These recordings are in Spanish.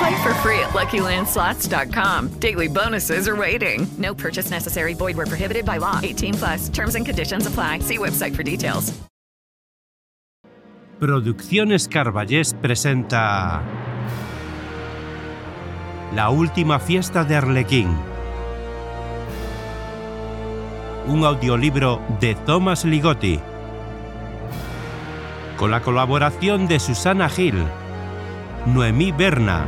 Play for free at LuckyLandSlots.com. Daily bonuses are waiting. No purchase necessary. Void were prohibited by law. 18 plus. Terms and conditions apply. See website for details. Producciones Carballés presenta La última fiesta de Arlequín. Un audiolibro de Thomas Ligotti. Con la colaboración de Susana Gil, Noemí Berna,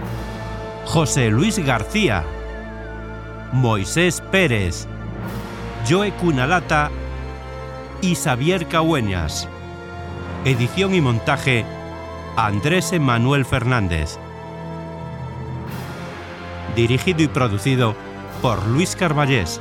José Luis García, Moisés Pérez, Joe Cunalata y Xavier Cahueñas. Edición y montaje Andrés Emanuel Fernández. Dirigido y producido por Luis Carballés.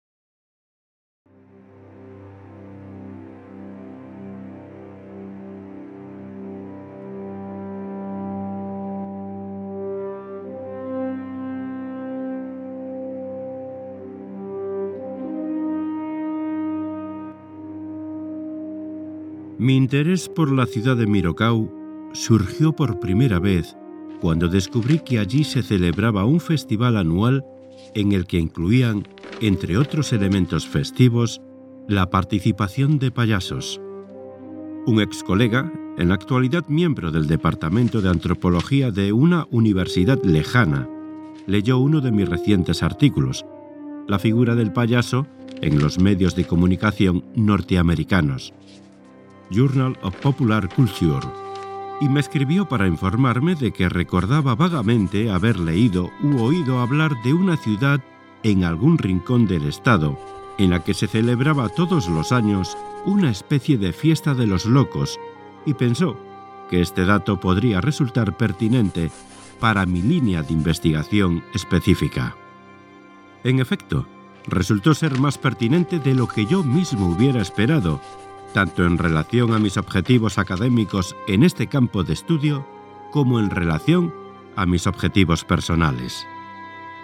Mi interés por la ciudad de Mirocau surgió por primera vez cuando descubrí que allí se celebraba un festival anual en el que incluían, entre otros elementos festivos, la participación de payasos. Un ex colega, en la actualidad miembro del Departamento de Antropología de una universidad lejana, leyó uno de mis recientes artículos, la figura del payaso en los medios de comunicación norteamericanos. Journal of Popular Culture, y me escribió para informarme de que recordaba vagamente haber leído u oído hablar de una ciudad en algún rincón del estado, en la que se celebraba todos los años una especie de fiesta de los locos, y pensó que este dato podría resultar pertinente para mi línea de investigación específica. En efecto, resultó ser más pertinente de lo que yo mismo hubiera esperado, tanto en relación a mis objetivos académicos en este campo de estudio como en relación a mis objetivos personales.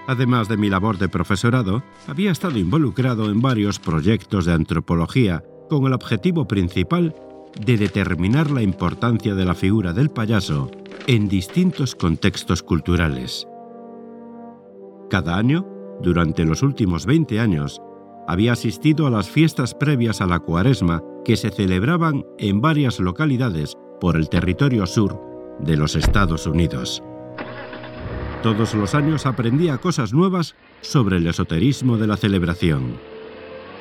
Además de mi labor de profesorado, había estado involucrado en varios proyectos de antropología con el objetivo principal de determinar la importancia de la figura del payaso en distintos contextos culturales. Cada año, durante los últimos 20 años, había asistido a las fiestas previas a la cuaresma que se celebraban en varias localidades por el territorio sur de los Estados Unidos. Todos los años aprendía cosas nuevas sobre el esoterismo de la celebración.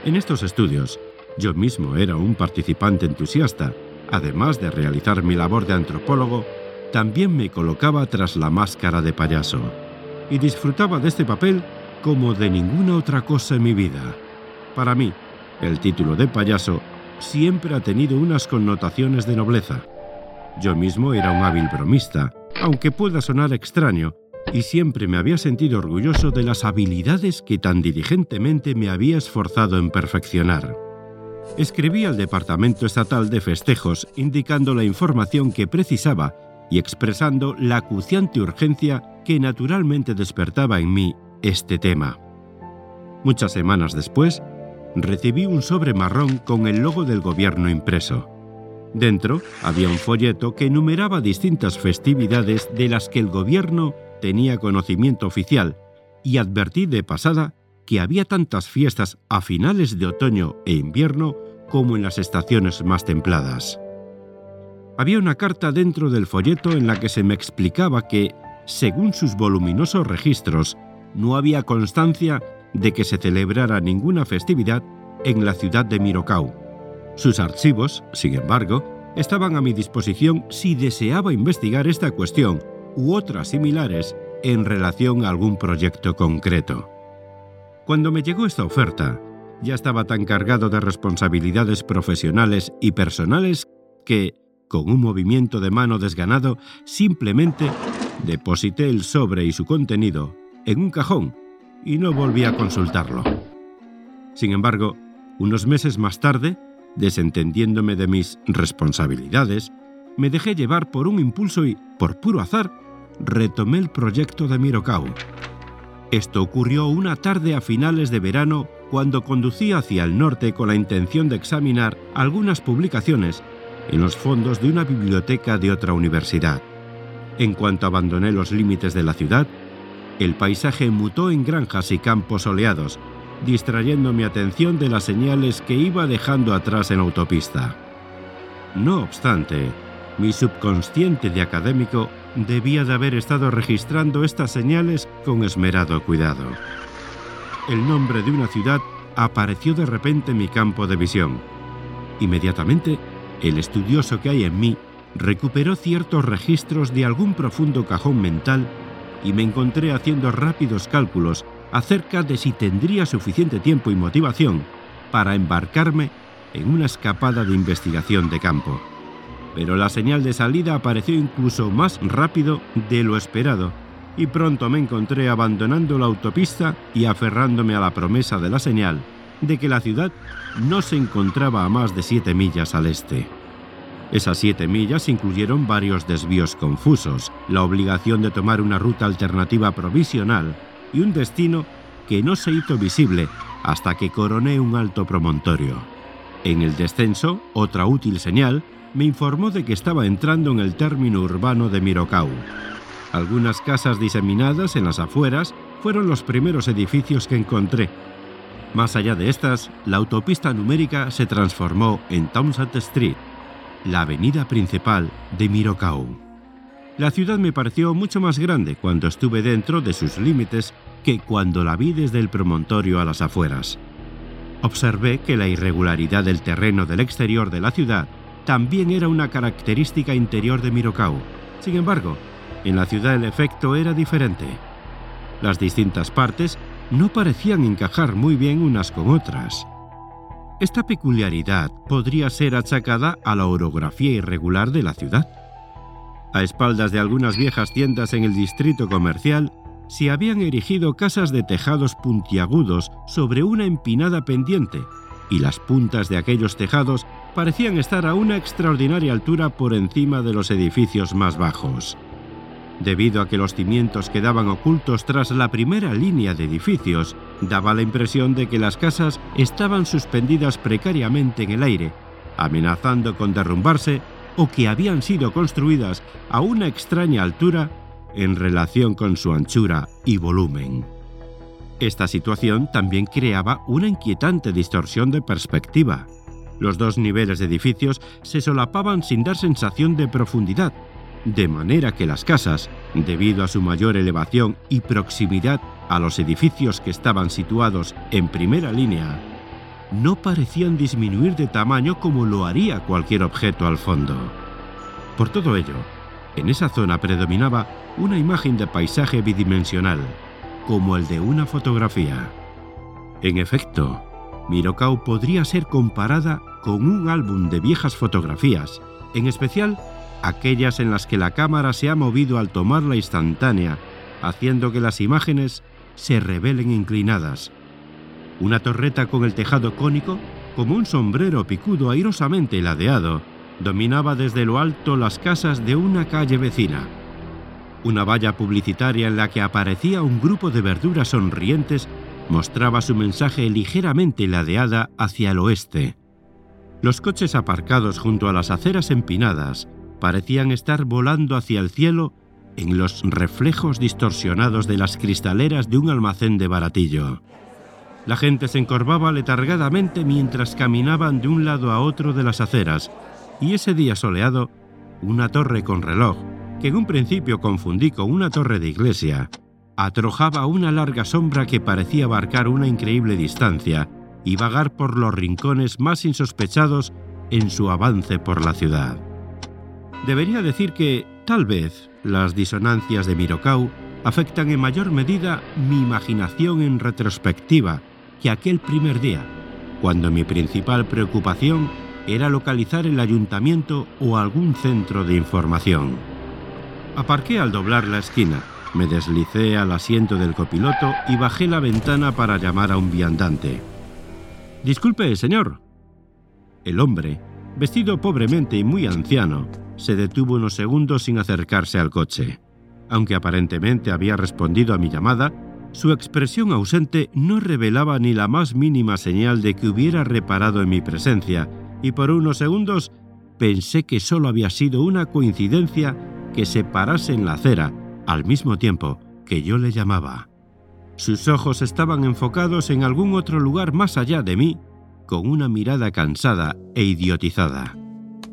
En estos estudios, yo mismo era un participante entusiasta. Además de realizar mi labor de antropólogo, también me colocaba tras la máscara de payaso. Y disfrutaba de este papel como de ninguna otra cosa en mi vida. Para mí, el título de payaso siempre ha tenido unas connotaciones de nobleza. Yo mismo era un hábil bromista, aunque pueda sonar extraño, y siempre me había sentido orgulloso de las habilidades que tan diligentemente me había esforzado en perfeccionar. escribí al Departamento Estatal de Festejos indicando la información que precisaba y expresando la acuciante urgencia que naturalmente despertaba en mí este tema. Muchas semanas después, recibí un sobre marrón con el logo del gobierno impreso. Dentro había un folleto que enumeraba distintas festividades de las que el gobierno tenía conocimiento oficial y advertí de pasada que había tantas fiestas a finales de otoño e invierno como en las estaciones más templadas. Había una carta dentro del folleto en la que se me explicaba que, según sus voluminosos registros, no había constancia de que se celebrara ninguna festividad en la ciudad de Mirocau. Sus archivos, sin embargo, estaban a mi disposición si deseaba investigar esta cuestión u otras similares en relación a algún proyecto concreto. Cuando me llegó esta oferta, ya estaba tan cargado de responsabilidades profesionales y personales que, con un movimiento de mano desganado, simplemente deposité el sobre y su contenido en un cajón y no volví a consultarlo. Sin embargo, unos meses más tarde, desentendiéndome de mis responsabilidades, me dejé llevar por un impulso y, por puro azar, retomé el proyecto de Mirocau. Esto ocurrió una tarde a finales de verano cuando conducía hacia el norte con la intención de examinar algunas publicaciones en los fondos de una biblioteca de otra universidad. En cuanto abandoné los límites de la ciudad, el paisaje mutó en granjas y campos soleados, distrayendo mi atención de las señales que iba dejando atrás en autopista. No obstante, mi subconsciente de académico debía de haber estado registrando estas señales con esmerado cuidado. El nombre de una ciudad apareció de repente en mi campo de visión. Inmediatamente, el estudioso que hay en mí recuperó ciertos registros de algún profundo cajón mental y me encontré haciendo rápidos cálculos acerca de si tendría suficiente tiempo y motivación para embarcarme en una escapada de investigación de campo. Pero la señal de salida apareció incluso más rápido de lo esperado y pronto me encontré abandonando la autopista y aferrándome a la promesa de la señal de que la ciudad no se encontraba a más de siete millas al este. Esas siete millas incluyeron varios desvíos confusos, la obligación de tomar una ruta alternativa provisional y un destino que no se hizo visible hasta que coroné un alto promontorio. En el descenso, otra útil señal me informó de que estaba entrando en el término urbano de Mirocau. Algunas casas diseminadas en las afueras fueron los primeros edificios que encontré. Más allá de estas, la autopista numérica se transformó en Townsend Street, la avenida principal de Mirocau. La ciudad me pareció mucho más grande cuando estuve dentro de sus límites que cuando la vi desde el promontorio a las afueras. Observé que la irregularidad del terreno del exterior de la ciudad también era una característica interior de Mirocau. Sin embargo, en la ciudad el efecto era diferente. Las distintas partes no parecían encajar muy bien unas con otras. Esta peculiaridad podría ser achacada a la orografía irregular de la ciudad. A espaldas de algunas viejas tiendas en el distrito comercial, se habían erigido casas de tejados puntiagudos sobre una empinada pendiente, y las puntas de aquellos tejados parecían estar a una extraordinaria altura por encima de los edificios más bajos. Debido a que los cimientos quedaban ocultos tras la primera línea de edificios, daba la impresión de que las casas estaban suspendidas precariamente en el aire, amenazando con derrumbarse o que habían sido construidas a una extraña altura en relación con su anchura y volumen. Esta situación también creaba una inquietante distorsión de perspectiva. Los dos niveles de edificios se solapaban sin dar sensación de profundidad, de manera que las casas, debido a su mayor elevación y proximidad a los edificios que estaban situados en primera línea, no parecían disminuir de tamaño como lo haría cualquier objeto al fondo. Por todo ello, en esa zona predominaba una imagen de paisaje bidimensional, como el de una fotografía. En efecto, Mirocau podría ser comparada con un álbum de viejas fotografías, en especial aquellas en las que la cámara se ha movido al tomar la instantánea, haciendo que las imágenes se revelen inclinadas. Una torreta con el tejado cónico como un sombrero picudo airosamente ladeado, dominaba desde lo alto las casas de una calle vecina. Una valla publicitaria en la que aparecía un grupo de verduras sonrientes mostraba su mensaje ligeramente ladeada hacia el oeste. Los coches aparcados junto a las aceras empinadas parecían estar volando hacia el cielo en los reflejos distorsionados de las cristaleras de un almacén de baratillo. La gente se encorvaba letargadamente mientras caminaban de un lado a otro de las aceras, y ese día soleado, una torre con reloj, que en un principio confundí con una torre de iglesia, atrojaba una larga sombra que parecía abarcar una increíble distancia y vagar por los rincones más insospechados en su avance por la ciudad. Debería decir que, tal vez, las disonancias de Mirocau afectan en mayor medida mi imaginación en retrospectiva que aquel primer día, cuando mi principal preocupación era localizar el ayuntamiento o algún centro de información. Aparqué al doblar la esquina, me deslicé al asiento del copiloto y bajé la ventana para llamar a un viandante. Disculpe, señor. El hombre, vestido pobremente y muy anciano, se detuvo unos segundos sin acercarse al coche. Aunque aparentemente había respondido a mi llamada, su expresión ausente no revelaba ni la más mínima señal de que hubiera reparado en mi presencia, y por unos segundos pensé que solo había sido una coincidencia que se parase en la acera al mismo tiempo que yo le llamaba. Sus ojos estaban enfocados en algún otro lugar más allá de mí, con una mirada cansada e idiotizada.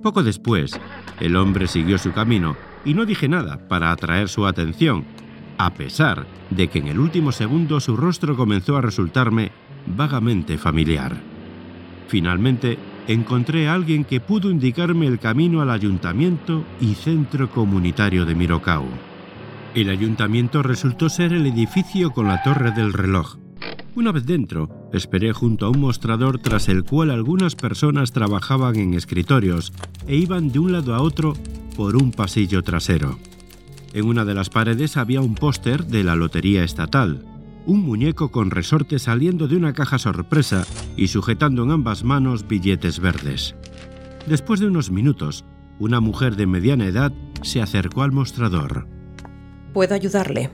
Poco después, el hombre siguió su camino y no dije nada para atraer su atención, a pesar de que en el último segundo su rostro comenzó a resultarme vagamente familiar. Finalmente, encontré a alguien que pudo indicarme el camino al ayuntamiento y centro comunitario de Mirocao. El ayuntamiento resultó ser el edificio con la torre del reloj. Una vez dentro, esperé junto a un mostrador tras el cual algunas personas trabajaban en escritorios e iban de un lado a otro por un pasillo trasero. En una de las paredes había un póster de la Lotería Estatal, un muñeco con resorte saliendo de una caja sorpresa y sujetando en ambas manos billetes verdes. Después de unos minutos, una mujer de mediana edad se acercó al mostrador. ¿Puedo ayudarle?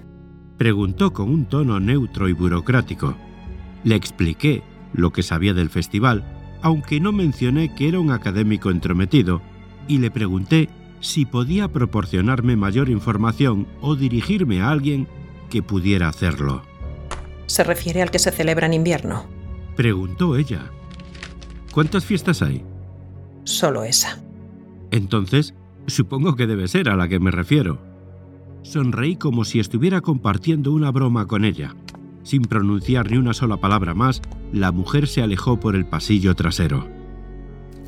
Preguntó con un tono neutro y burocrático. Le expliqué lo que sabía del festival, aunque no mencioné que era un académico entrometido, y le pregunté si podía proporcionarme mayor información o dirigirme a alguien que pudiera hacerlo. ¿Se refiere al que se celebra en invierno? Preguntó ella. ¿Cuántas fiestas hay? Solo esa. Entonces, supongo que debe ser a la que me refiero. Sonreí como si estuviera compartiendo una broma con ella. Sin pronunciar ni una sola palabra más, la mujer se alejó por el pasillo trasero.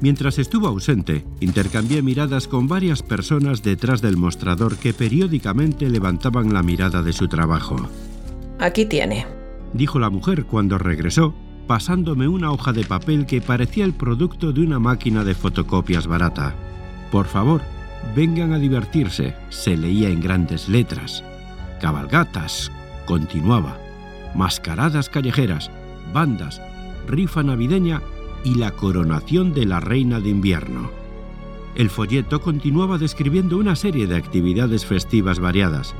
Mientras estuvo ausente, intercambié miradas con varias personas detrás del mostrador que periódicamente levantaban la mirada de su trabajo. Aquí tiene, dijo la mujer cuando regresó, pasándome una hoja de papel que parecía el producto de una máquina de fotocopias barata. Por favor, vengan a divertirse, se leía en grandes letras. Cabalgatas, continuaba. Mascaradas callejeras, bandas, rifa navideña y la coronación de la reina de invierno. El folleto continuaba describiendo una serie de actividades festivas variadas.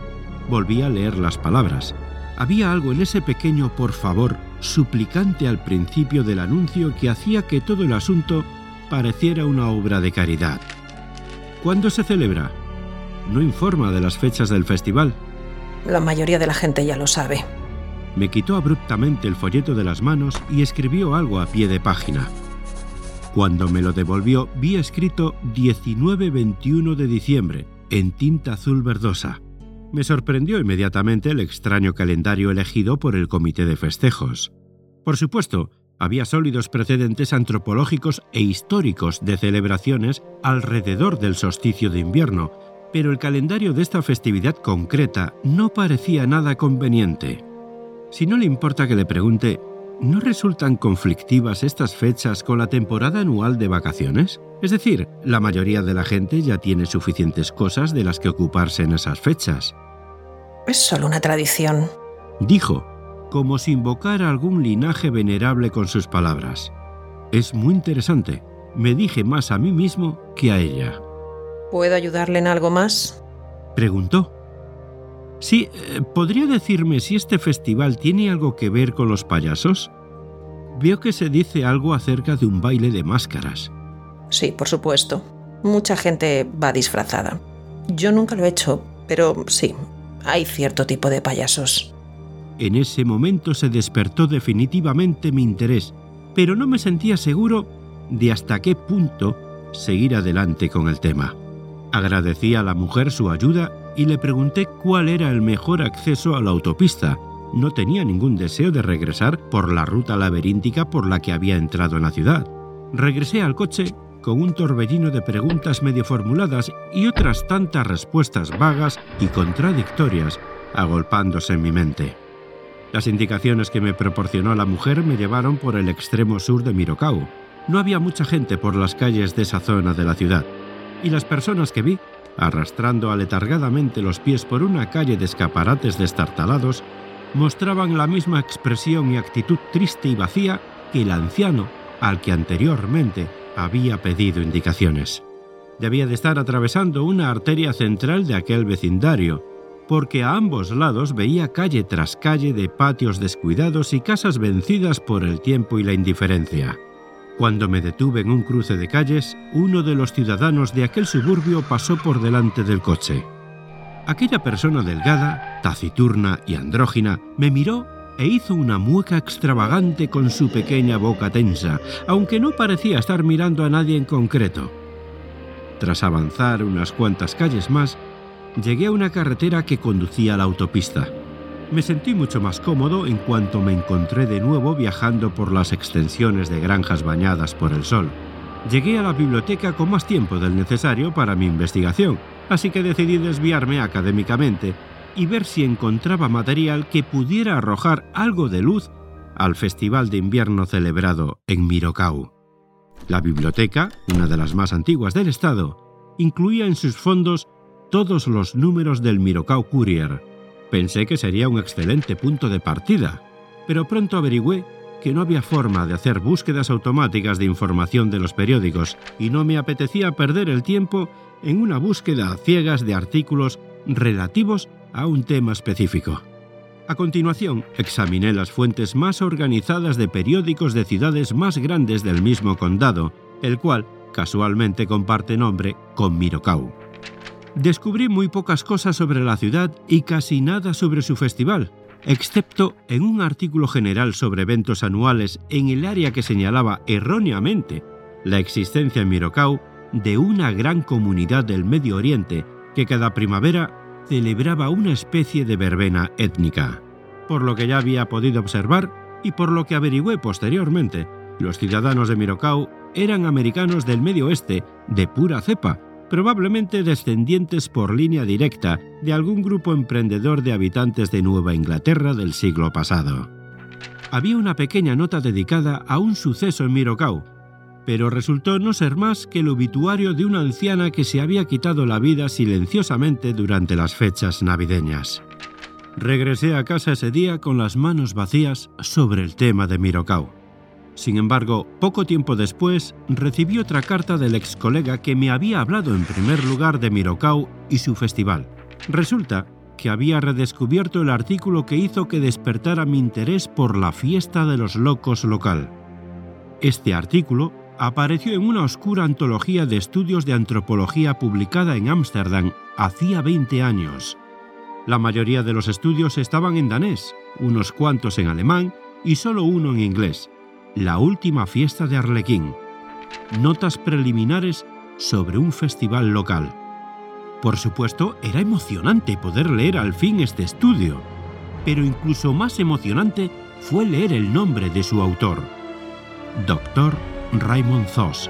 Volví a leer las palabras. Había algo en ese pequeño por favor suplicante al principio del anuncio que hacía que todo el asunto pareciera una obra de caridad. ¿Cuándo se celebra? No informa de las fechas del festival. La mayoría de la gente ya lo sabe. Me quitó abruptamente el folleto de las manos y escribió algo a pie de página. Cuando me lo devolvió, vi escrito 19-21 de diciembre, en tinta azul verdosa. Me sorprendió inmediatamente el extraño calendario elegido por el comité de festejos. Por supuesto, había sólidos precedentes antropológicos e históricos de celebraciones alrededor del solsticio de invierno, pero el calendario de esta festividad concreta no parecía nada conveniente. Si no le importa que le pregunte, ¿no resultan conflictivas estas fechas con la temporada anual de vacaciones? Es decir, la mayoría de la gente ya tiene suficientes cosas de las que ocuparse en esas fechas. Es solo una tradición, dijo, como si invocara algún linaje venerable con sus palabras. es muy interesante. Me dije más a mí mismo que a ella. ¿Puedo ayudarle en algo más? Preguntó. Sí, eh, ¿podría decirme si este festival tiene algo que ver con los payasos? Veo que se dice algo acerca de un baile de máscaras. Sí, por supuesto. Mucha gente va disfrazada. Yo nunca lo he hecho, pero sí, hay cierto tipo de payasos. En ese momento se despertó definitivamente mi interés, pero no me sentía seguro de hasta qué punto seguir adelante con el tema. Agradecí a la mujer su ayuda y le pregunté cuál era el mejor acceso a la autopista. No tenía ningún deseo de regresar por la ruta laberíntica por la que había entrado en la ciudad. Regresé al coche con un torbellino de preguntas medio formuladas y otras tantas respuestas vagas y contradictorias agolpándose en mi mente. Las indicaciones que me proporcionó la mujer me llevaron por el extremo sur de Mirocau. No había mucha gente por las calles de esa zona de la ciudad, y las personas que vi, arrastrando aletargadamente los pies por una calle de escaparates destartalados, mostraban la misma expresión y actitud triste y vacía que el anciano al que anteriormente había pedido indicaciones. Debía de estar atravesando una arteria central de aquel vecindario, porque a ambos lados veía calle tras calle de patios descuidados y casas vencidas por el tiempo y la indiferencia. Cuando me detuve en un cruce de calles, uno de los ciudadanos de aquel suburbio pasó por delante del coche. Aquella persona delgada, taciturna y andrógina me miró e hizo una mueca extravagante con su pequeña boca tensa, aunque no parecía estar mirando a nadie en concreto. Tras avanzar unas cuantas calles más, llegué a una carretera que conducía a la autopista. Me sentí mucho más cómodo en cuanto me encontré de nuevo viajando por las extensiones de granjas bañadas por el sol. Llegué a la biblioteca con más tiempo del necesario para mi investigación, así que decidí desviarme académicamente y ver si encontraba material que pudiera arrojar algo de luz al festival de invierno celebrado en Mirocau. La biblioteca, una de las más antiguas del estado, incluía en sus fondos todos los números del Mirocau Courier. Pensé que sería un excelente punto de partida, pero pronto averigüé que no había forma de hacer búsquedas automáticas de información de los periódicos y no me apetecía perder el tiempo en una búsqueda a ciegas de artículos relativos a un tema específico. A continuación, examiné las fuentes más organizadas de periódicos de ciudades más grandes del mismo condado, el cual casualmente comparte nombre con Mirocau. Descubrí muy pocas cosas sobre la ciudad y casi nada sobre su festival, excepto en un artículo general sobre eventos anuales en el área que señalaba erróneamente la existencia en Mirocau de una gran comunidad del Medio Oriente que cada primavera celebraba una especie de verbena étnica. Por lo que ya había podido observar y por lo que averigüé posteriormente, los ciudadanos de Mirocau eran americanos del Medio Oeste de pura cepa, probablemente descendientes por línea directa de algún grupo emprendedor de habitantes de Nueva Inglaterra del siglo pasado. Había una pequeña nota dedicada a un suceso en Mirocau, pero resultó no ser más que el obituario de una anciana que se había quitado la vida silenciosamente durante las fechas navideñas. Regresé a casa ese día con las manos vacías sobre el tema de Mirocau. Sin embargo, poco tiempo después recibí otra carta del ex colega que me había hablado en primer lugar de Mirocau y su festival. Resulta que había redescubierto el artículo que hizo que despertara mi interés por la fiesta de los locos local. Este artículo apareció en una oscura antología de estudios de antropología publicada en Ámsterdam hacía 20 años. La mayoría de los estudios estaban en danés, unos cuantos en alemán y solo uno en inglés. La última fiesta de Arlequín. Notas preliminares sobre un festival local. Por supuesto, era emocionante poder leer al fin este estudio, pero incluso más emocionante fue leer el nombre de su autor, Doctor Raymond Zoss.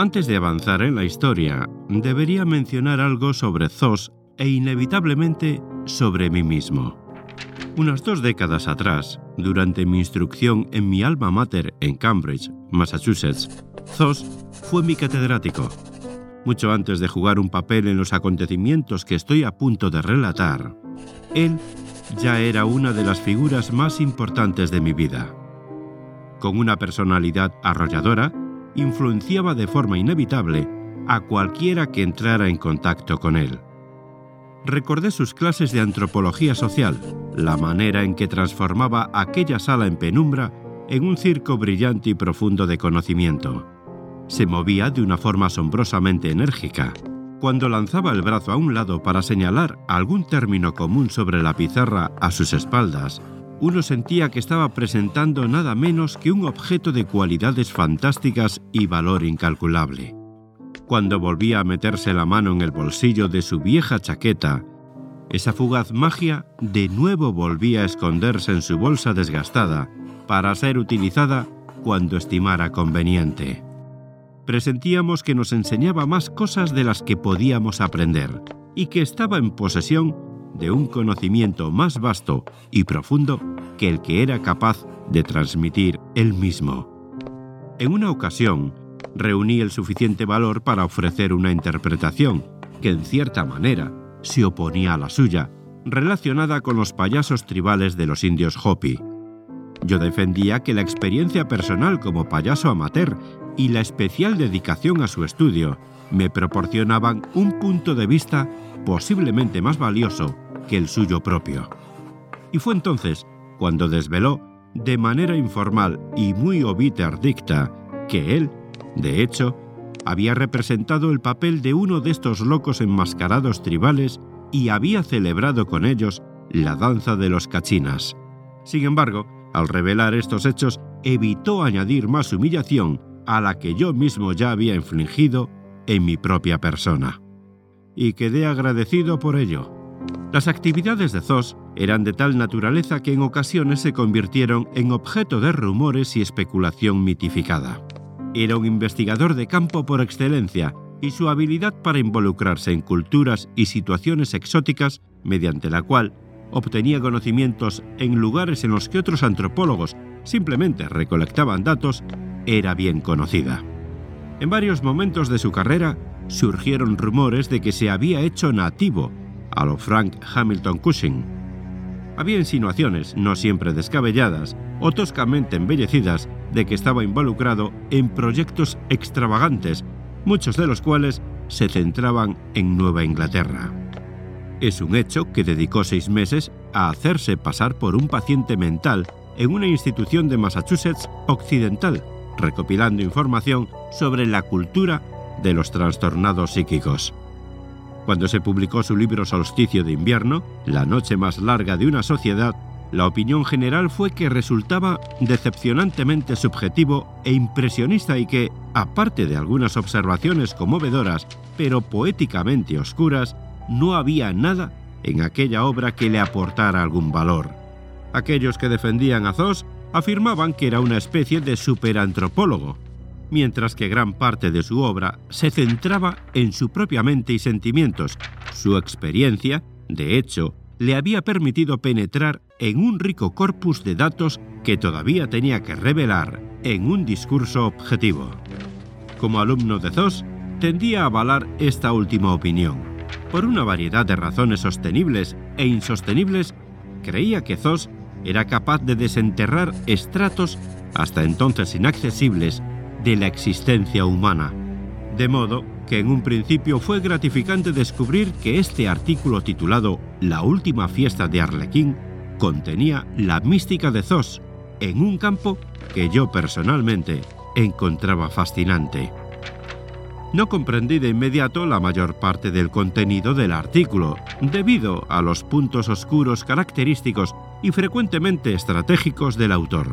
Antes de avanzar en la historia, debería mencionar algo sobre Zos e inevitablemente sobre mí mismo. Unas dos décadas atrás, durante mi instrucción en mi alma mater en Cambridge, Massachusetts, Zos fue mi catedrático. Mucho antes de jugar un papel en los acontecimientos que estoy a punto de relatar, él ya era una de las figuras más importantes de mi vida. Con una personalidad arrolladora, influenciaba de forma inevitable a cualquiera que entrara en contacto con él. Recordé sus clases de antropología social, la manera en que transformaba aquella sala en penumbra en un circo brillante y profundo de conocimiento. Se movía de una forma asombrosamente enérgica. Cuando lanzaba el brazo a un lado para señalar algún término común sobre la pizarra a sus espaldas, uno sentía que estaba presentando nada menos que un objeto de cualidades fantásticas y valor incalculable. Cuando volvía a meterse la mano en el bolsillo de su vieja chaqueta, esa fugaz magia de nuevo volvía a esconderse en su bolsa desgastada para ser utilizada cuando estimara conveniente. Presentíamos que nos enseñaba más cosas de las que podíamos aprender y que estaba en posesión de un conocimiento más vasto y profundo que el que era capaz de transmitir él mismo. En una ocasión, reuní el suficiente valor para ofrecer una interpretación que en cierta manera se oponía a la suya, relacionada con los payasos tribales de los indios Hopi. Yo defendía que la experiencia personal como payaso amateur y la especial dedicación a su estudio me proporcionaban un punto de vista posiblemente más valioso que el suyo propio. Y fue entonces cuando desveló, de manera informal y muy obiter dicta, que él, de hecho, había representado el papel de uno de estos locos enmascarados tribales y había celebrado con ellos la danza de los cachinas. Sin embargo, al revelar estos hechos, evitó añadir más humillación a la que yo mismo ya había infligido en mi propia persona. Y quedé agradecido por ello. Las actividades de Zos eran de tal naturaleza que en ocasiones se convirtieron en objeto de rumores y especulación mitificada. Era un investigador de campo por excelencia y su habilidad para involucrarse en culturas y situaciones exóticas, mediante la cual obtenía conocimientos en lugares en los que otros antropólogos simplemente recolectaban datos, era bien conocida. En varios momentos de su carrera surgieron rumores de que se había hecho nativo a lo Frank Hamilton Cushing. Había insinuaciones, no siempre descabelladas, o toscamente embellecidas, de que estaba involucrado en proyectos extravagantes, muchos de los cuales se centraban en Nueva Inglaterra. Es un hecho que dedicó seis meses a hacerse pasar por un paciente mental en una institución de Massachusetts occidental, recopilando información sobre la cultura de los trastornados psíquicos. Cuando se publicó su libro Solsticio de invierno, La noche más larga de una sociedad, la opinión general fue que resultaba decepcionantemente subjetivo e impresionista y que, aparte de algunas observaciones conmovedoras, pero poéticamente oscuras, no había nada en aquella obra que le aportara algún valor. Aquellos que defendían a Zos afirmaban que era una especie de superantropólogo, mientras que gran parte de su obra se centraba en su propia mente y sentimientos. Su experiencia, de hecho, le había permitido penetrar en un rico corpus de datos que todavía tenía que revelar en un discurso objetivo. Como alumno de ZOS, tendía a avalar esta última opinión. Por una variedad de razones sostenibles e insostenibles, creía que ZOS era capaz de desenterrar estratos hasta entonces inaccesibles de la existencia humana. De modo que en un principio fue gratificante descubrir que este artículo titulado La última fiesta de Arlequín contenía la mística de Zos en un campo que yo personalmente encontraba fascinante. No comprendí de inmediato la mayor parte del contenido del artículo, debido a los puntos oscuros característicos y frecuentemente estratégicos del autor.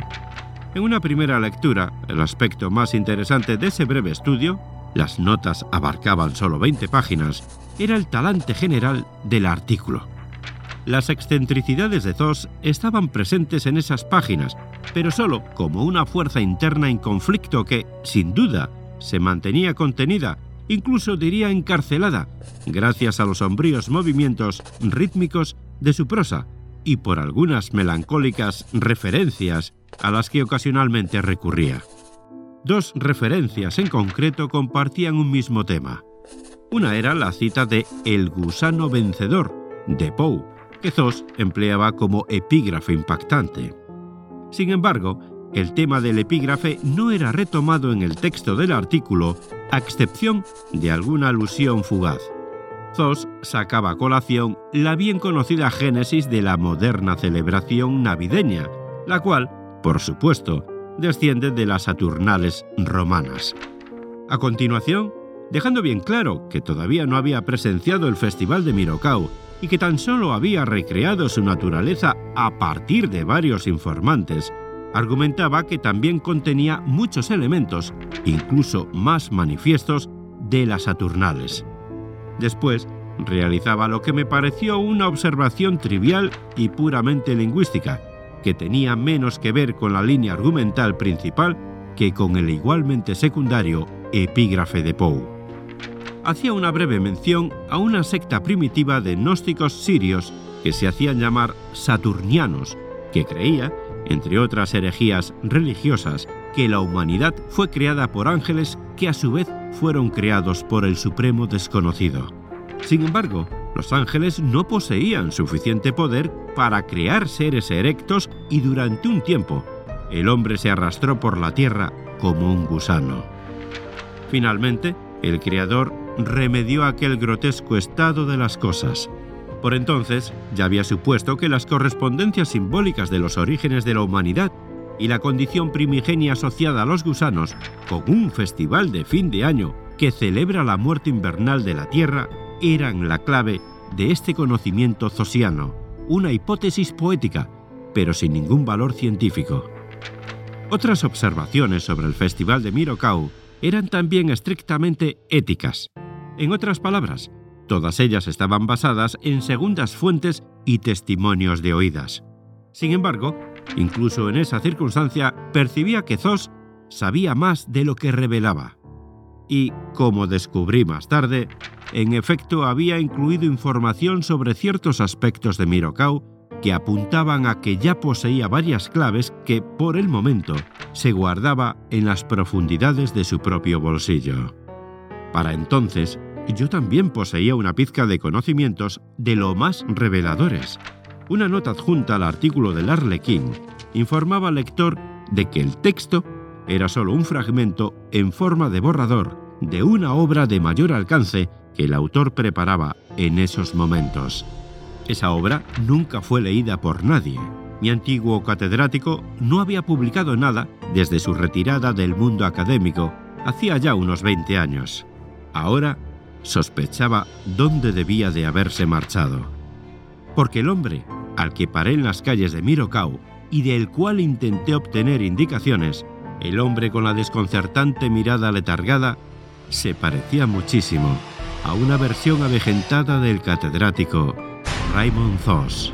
En una primera lectura, el aspecto más interesante de ese breve estudio, las notas abarcaban solo 20 páginas, era el talante general del artículo. Las excentricidades de Zos estaban presentes en esas páginas, pero solo como una fuerza interna en conflicto que, sin duda, se mantenía contenida, incluso diría encarcelada, gracias a los sombríos movimientos rítmicos de su prosa y por algunas melancólicas referencias a las que ocasionalmente recurría. Dos referencias en concreto compartían un mismo tema. Una era la cita de El gusano vencedor, de Poe, que Zos empleaba como epígrafe impactante. Sin embargo, el tema del epígrafe no era retomado en el texto del artículo, a excepción de alguna alusión fugaz. Zos sacaba a colación la bien conocida génesis de la moderna celebración navideña, la cual, por supuesto, desciende de las Saturnales romanas. A continuación, dejando bien claro que todavía no había presenciado el Festival de Mirocao y que tan solo había recreado su naturaleza a partir de varios informantes, argumentaba que también contenía muchos elementos, incluso más manifiestos, de las Saturnales. Después, realizaba lo que me pareció una observación trivial y puramente lingüística, que tenía menos que ver con la línea argumental principal que con el igualmente secundario epígrafe de Poe. Hacía una breve mención a una secta primitiva de gnósticos sirios que se hacían llamar saturnianos, que creía, entre otras herejías religiosas, que la humanidad fue creada por ángeles que a su vez fueron creados por el Supremo Desconocido. Sin embargo, los ángeles no poseían suficiente poder para crear seres erectos y durante un tiempo el hombre se arrastró por la tierra como un gusano. Finalmente, el Creador remedió aquel grotesco estado de las cosas. Por entonces ya había supuesto que las correspondencias simbólicas de los orígenes de la humanidad y la condición primigenia asociada a los gusanos con un festival de fin de año que celebra la muerte invernal de la Tierra eran la clave de este conocimiento zosiano, una hipótesis poética, pero sin ningún valor científico. Otras observaciones sobre el Festival de Mirocau eran también estrictamente éticas. En otras palabras, todas ellas estaban basadas en segundas fuentes y testimonios de oídas. Sin embargo, incluso en esa circunstancia percibía que Zos sabía más de lo que revelaba. Y, como descubrí más tarde, en efecto había incluido información sobre ciertos aspectos de Mirocau que apuntaban a que ya poseía varias claves que, por el momento, se guardaba en las profundidades de su propio bolsillo. Para entonces, yo también poseía una pizca de conocimientos de lo más reveladores. Una nota adjunta al artículo del Arlequín informaba al lector de que el texto era solo un fragmento en forma de borrador de una obra de mayor alcance que el autor preparaba en esos momentos. Esa obra nunca fue leída por nadie. Mi antiguo catedrático no había publicado nada desde su retirada del mundo académico, hacía ya unos 20 años. Ahora sospechaba dónde debía de haberse marchado. Porque el hombre, al que paré en las calles de Mirocau y del cual intenté obtener indicaciones, el hombre con la desconcertante mirada letargada, se parecía muchísimo a una versión avejentada del catedrático Raymond Zoss.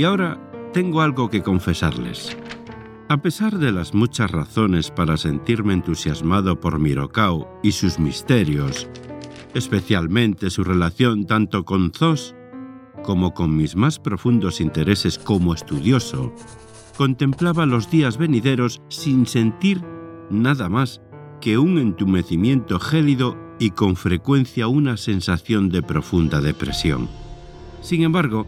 Y ahora tengo algo que confesarles. A pesar de las muchas razones para sentirme entusiasmado por Mirokao y sus misterios, especialmente su relación tanto con Zos como con mis más profundos intereses como estudioso, contemplaba los días venideros sin sentir nada más que un entumecimiento gélido y con frecuencia una sensación de profunda depresión. Sin embargo,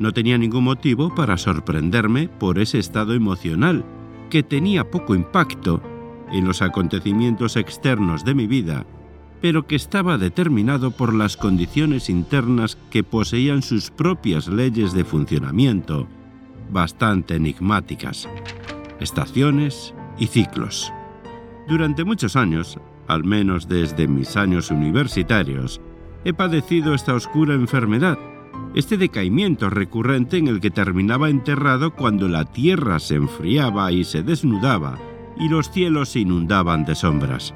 no tenía ningún motivo para sorprenderme por ese estado emocional, que tenía poco impacto en los acontecimientos externos de mi vida, pero que estaba determinado por las condiciones internas que poseían sus propias leyes de funcionamiento, bastante enigmáticas, estaciones y ciclos. Durante muchos años, al menos desde mis años universitarios, he padecido esta oscura enfermedad, este decaimiento recurrente en el que terminaba enterrado cuando la tierra se enfriaba y se desnudaba y los cielos se inundaban de sombras.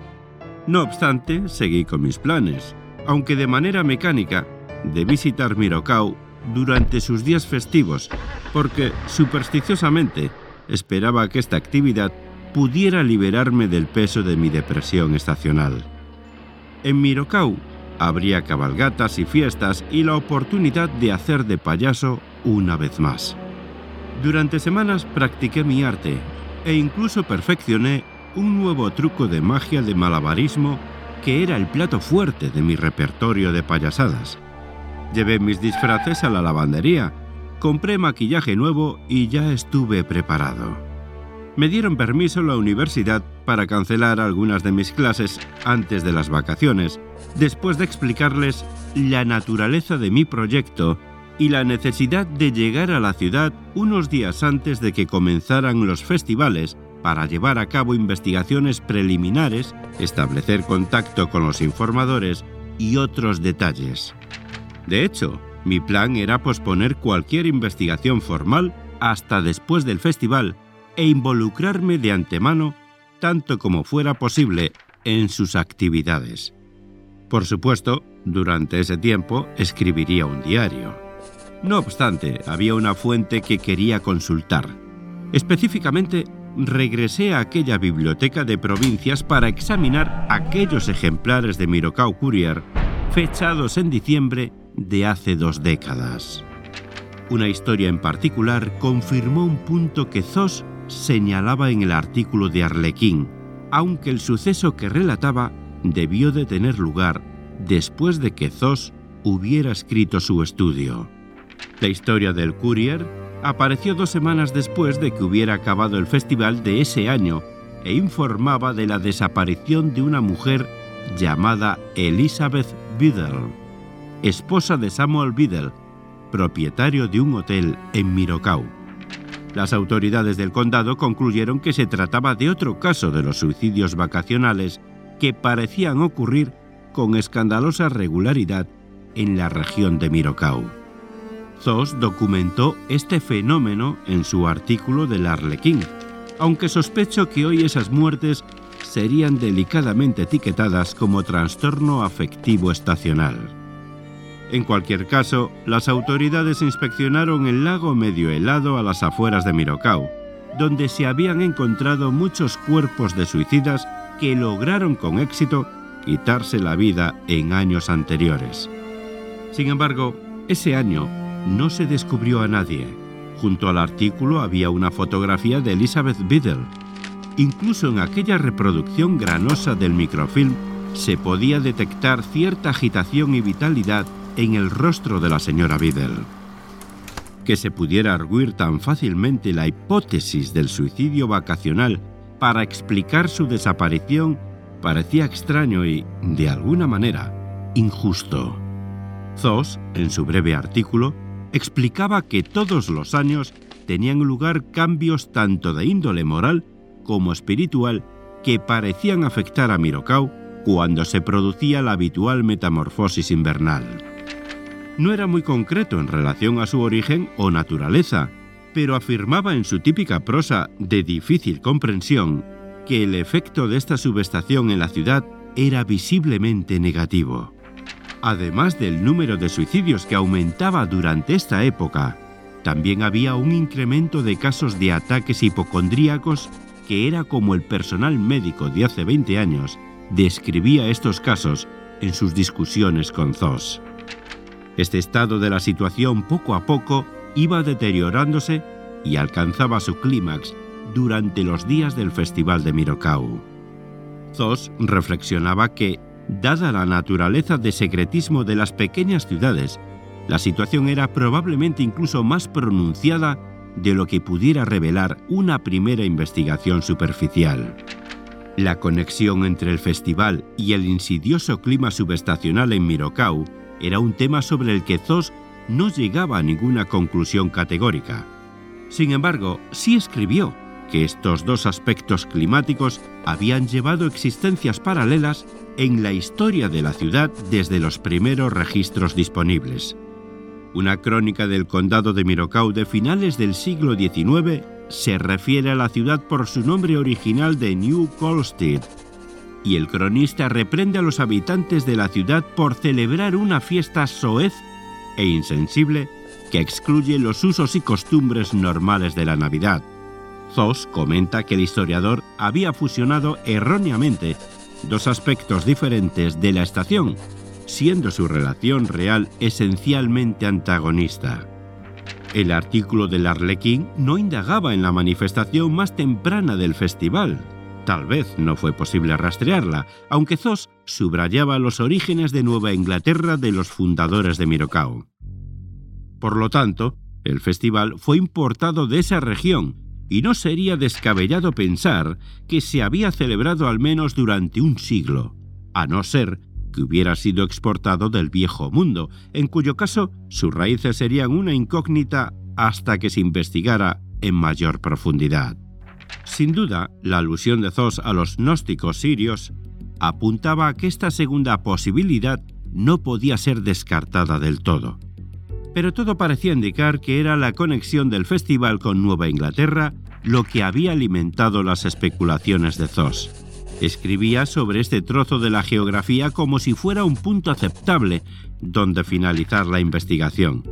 No obstante, seguí con mis planes, aunque de manera mecánica, de visitar Mirokau durante sus días festivos, porque supersticiosamente esperaba que esta actividad pudiera liberarme del peso de mi depresión estacional. En Mirokau habría cabalgatas y fiestas y la oportunidad de hacer de payaso una vez más. Durante semanas practiqué mi arte e incluso perfeccioné un nuevo truco de magia de malabarismo que era el plato fuerte de mi repertorio de payasadas. Llevé mis disfraces a la lavandería, compré maquillaje nuevo y ya estuve preparado. Me dieron permiso la universidad para cancelar algunas de mis clases antes de las vacaciones, después de explicarles la naturaleza de mi proyecto y la necesidad de llegar a la ciudad unos días antes de que comenzaran los festivales para llevar a cabo investigaciones preliminares, establecer contacto con los informadores y otros detalles. De hecho, mi plan era posponer cualquier investigación formal hasta después del festival e involucrarme de antemano tanto como fuera posible en sus actividades. Por supuesto, durante ese tiempo escribiría un diario. No obstante, había una fuente que quería consultar. Específicamente, regresé a aquella biblioteca de provincias para examinar aquellos ejemplares de Mirokau Courier fechados en diciembre de hace dos décadas. Una historia en particular confirmó un punto que Zos señalaba en el artículo de Arlequín, aunque el suceso que relataba debió de tener lugar después de que Zos hubiera escrito su estudio. La historia del Courier apareció dos semanas después de que hubiera acabado el festival de ese año e informaba de la desaparición de una mujer llamada Elizabeth Biddle, esposa de Samuel Biddle, propietario de un hotel en Mirokau. Las autoridades del condado concluyeron que se trataba de otro caso de los suicidios vacacionales que parecían ocurrir con escandalosa regularidad en la región de Mirocau. Zos documentó este fenómeno en su artículo del Arlequín, aunque sospecho que hoy esas muertes serían delicadamente etiquetadas como trastorno afectivo estacional. En cualquier caso, las autoridades inspeccionaron el lago medio helado a las afueras de Mirocau, donde se habían encontrado muchos cuerpos de suicidas que lograron con éxito quitarse la vida en años anteriores. Sin embargo, ese año no se descubrió a nadie. Junto al artículo había una fotografía de Elizabeth Biddle. Incluso en aquella reproducción granosa del microfilm se podía detectar cierta agitación y vitalidad en el rostro de la señora Biddle. Que se pudiera arguir tan fácilmente la hipótesis del suicidio vacacional para explicar su desaparición parecía extraño y, de alguna manera, injusto. Zos, en su breve artículo, explicaba que todos los años tenían lugar cambios tanto de índole moral como espiritual que parecían afectar a Mirocau cuando se producía la habitual metamorfosis invernal. No era muy concreto en relación a su origen o naturaleza, pero afirmaba en su típica prosa de difícil comprensión que el efecto de esta subestación en la ciudad era visiblemente negativo. Además del número de suicidios que aumentaba durante esta época, también había un incremento de casos de ataques hipocondríacos que era como el personal médico de hace 20 años describía estos casos en sus discusiones con Zos. Este estado de la situación poco a poco iba deteriorándose y alcanzaba su clímax durante los días del Festival de Mirocau. Zos reflexionaba que, dada la naturaleza de secretismo de las pequeñas ciudades, la situación era probablemente incluso más pronunciada de lo que pudiera revelar una primera investigación superficial. La conexión entre el festival y el insidioso clima subestacional en Mirocau era un tema sobre el que Zos no llegaba a ninguna conclusión categórica. Sin embargo, sí escribió que estos dos aspectos climáticos habían llevado existencias paralelas en la historia de la ciudad desde los primeros registros disponibles. Una crónica del condado de Mirocau de finales del siglo XIX se refiere a la ciudad por su nombre original de New Colstead, y el cronista reprende a los habitantes de la ciudad por celebrar una fiesta soez e insensible que excluye los usos y costumbres normales de la Navidad. Zos comenta que el historiador había fusionado erróneamente dos aspectos diferentes de la estación, siendo su relación real esencialmente antagonista. El artículo del Arlequín no indagaba en la manifestación más temprana del festival. Tal vez no fue posible rastrearla, aunque Zos subrayaba los orígenes de Nueva Inglaterra de los fundadores de Mirocao. Por lo tanto, el festival fue importado de esa región y no sería descabellado pensar que se había celebrado al menos durante un siglo, a no ser que hubiera sido exportado del viejo mundo, en cuyo caso sus raíces serían una incógnita hasta que se investigara en mayor profundidad. Sin duda, la alusión de Zos a los gnósticos sirios apuntaba a que esta segunda posibilidad no podía ser descartada del todo. Pero todo parecía indicar que era la conexión del festival con Nueva Inglaterra lo que había alimentado las especulaciones de Zos. Escribía sobre este trozo de la geografía como si fuera un punto aceptable donde finalizar la investigación.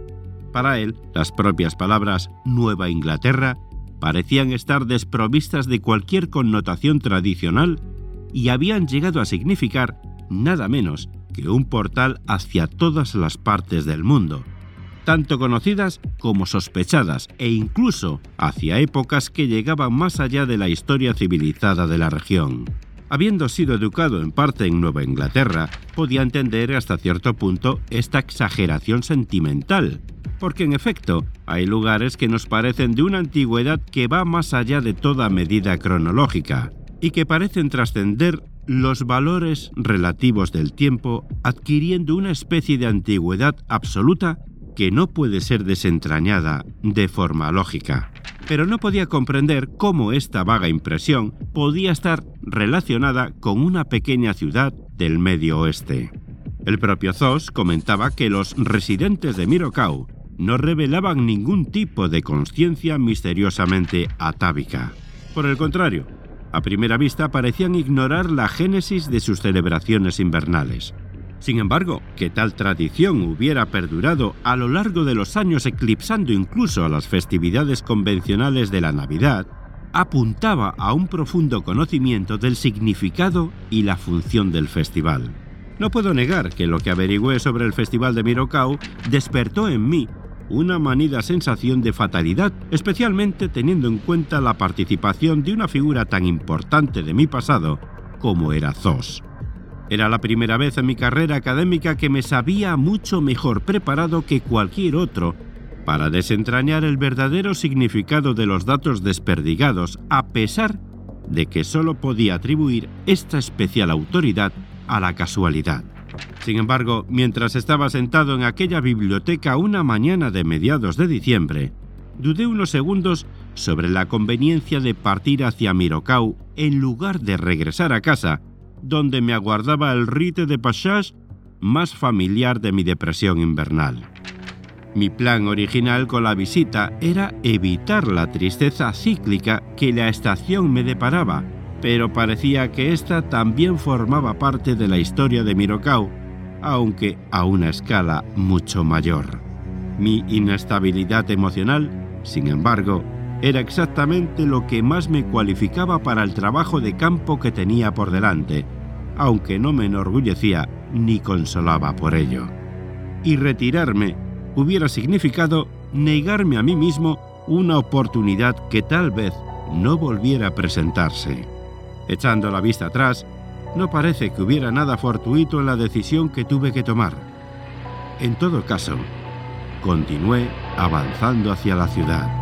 Para él, las propias palabras Nueva Inglaterra parecían estar desprovistas de cualquier connotación tradicional y habían llegado a significar nada menos que un portal hacia todas las partes del mundo, tanto conocidas como sospechadas e incluso hacia épocas que llegaban más allá de la historia civilizada de la región. Habiendo sido educado en parte en Nueva Inglaterra, podía entender hasta cierto punto esta exageración sentimental, porque en efecto hay lugares que nos parecen de una antigüedad que va más allá de toda medida cronológica y que parecen trascender los valores relativos del tiempo adquiriendo una especie de antigüedad absoluta que no puede ser desentrañada de forma lógica. pero no podía comprender cómo esta vaga impresión podía estar relacionada con una pequeña ciudad del medio oeste. El propio Zos comentaba que los residentes de Mirokau no revelaban ningún tipo de conciencia misteriosamente atávica. Por el contrario, a primera vista parecían ignorar la génesis de sus celebraciones invernales. Sin embargo, que tal tradición hubiera perdurado a lo largo de los años eclipsando incluso a las festividades convencionales de la Navidad, apuntaba a un profundo conocimiento del significado y la función del festival. No puedo negar que lo que averigüé sobre el Festival de Mirokau despertó en mí una manida sensación de fatalidad, especialmente teniendo en cuenta la participación de una figura tan importante de mi pasado como era Zos. Era la primera vez en mi carrera académica que me sabía mucho mejor preparado que cualquier otro para desentrañar el verdadero significado de los datos desperdigados, a pesar de que solo podía atribuir esta especial autoridad a la casualidad. Sin embargo, mientras estaba sentado en aquella biblioteca una mañana de mediados de diciembre, dudé unos segundos sobre la conveniencia de partir hacia Mirokau en lugar de regresar a casa, donde me aguardaba el rite de passage más familiar de mi depresión invernal. Mi plan original con la visita era evitar la tristeza cíclica que la estación me deparaba, pero parecía que esta también formaba parte de la historia de Mirokau, aunque a una escala mucho mayor. Mi inestabilidad emocional, sin embargo, era exactamente lo que más me cualificaba para el trabajo de campo que tenía por delante, aunque no me enorgullecía ni consolaba por ello. Y retirarme hubiera significado negarme a mí mismo una oportunidad que tal vez no volviera a presentarse. Echando la vista atrás, no parece que hubiera nada fortuito en la decisión que tuve que tomar. En todo caso, continué avanzando hacia la ciudad.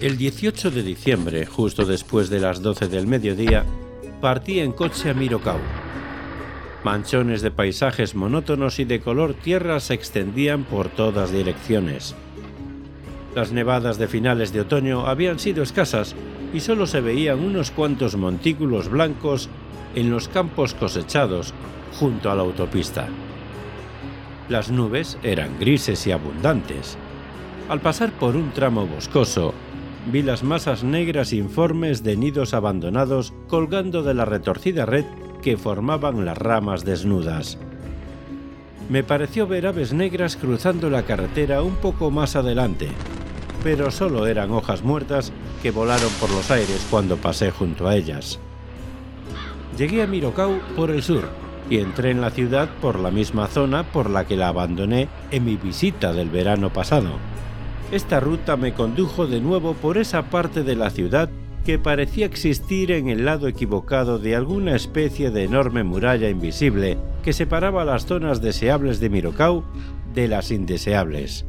El 18 de diciembre, justo después de las 12 del mediodía, partí en coche a Mirokau. Manchones de paisajes monótonos y de color tierra se extendían por todas direcciones. Las nevadas de finales de otoño habían sido escasas y solo se veían unos cuantos montículos blancos en los campos cosechados junto a la autopista. Las nubes eran grises y abundantes. Al pasar por un tramo boscoso, vi las masas negras informes de nidos abandonados colgando de la retorcida red que formaban las ramas desnudas. Me pareció ver aves negras cruzando la carretera un poco más adelante, pero solo eran hojas muertas que volaron por los aires cuando pasé junto a ellas. Llegué a Mirokau por el sur y entré en la ciudad por la misma zona por la que la abandoné en mi visita del verano pasado. Esta ruta me condujo de nuevo por esa parte de la ciudad que parecía existir en el lado equivocado de alguna especie de enorme muralla invisible que separaba las zonas deseables de Mirokau de las indeseables.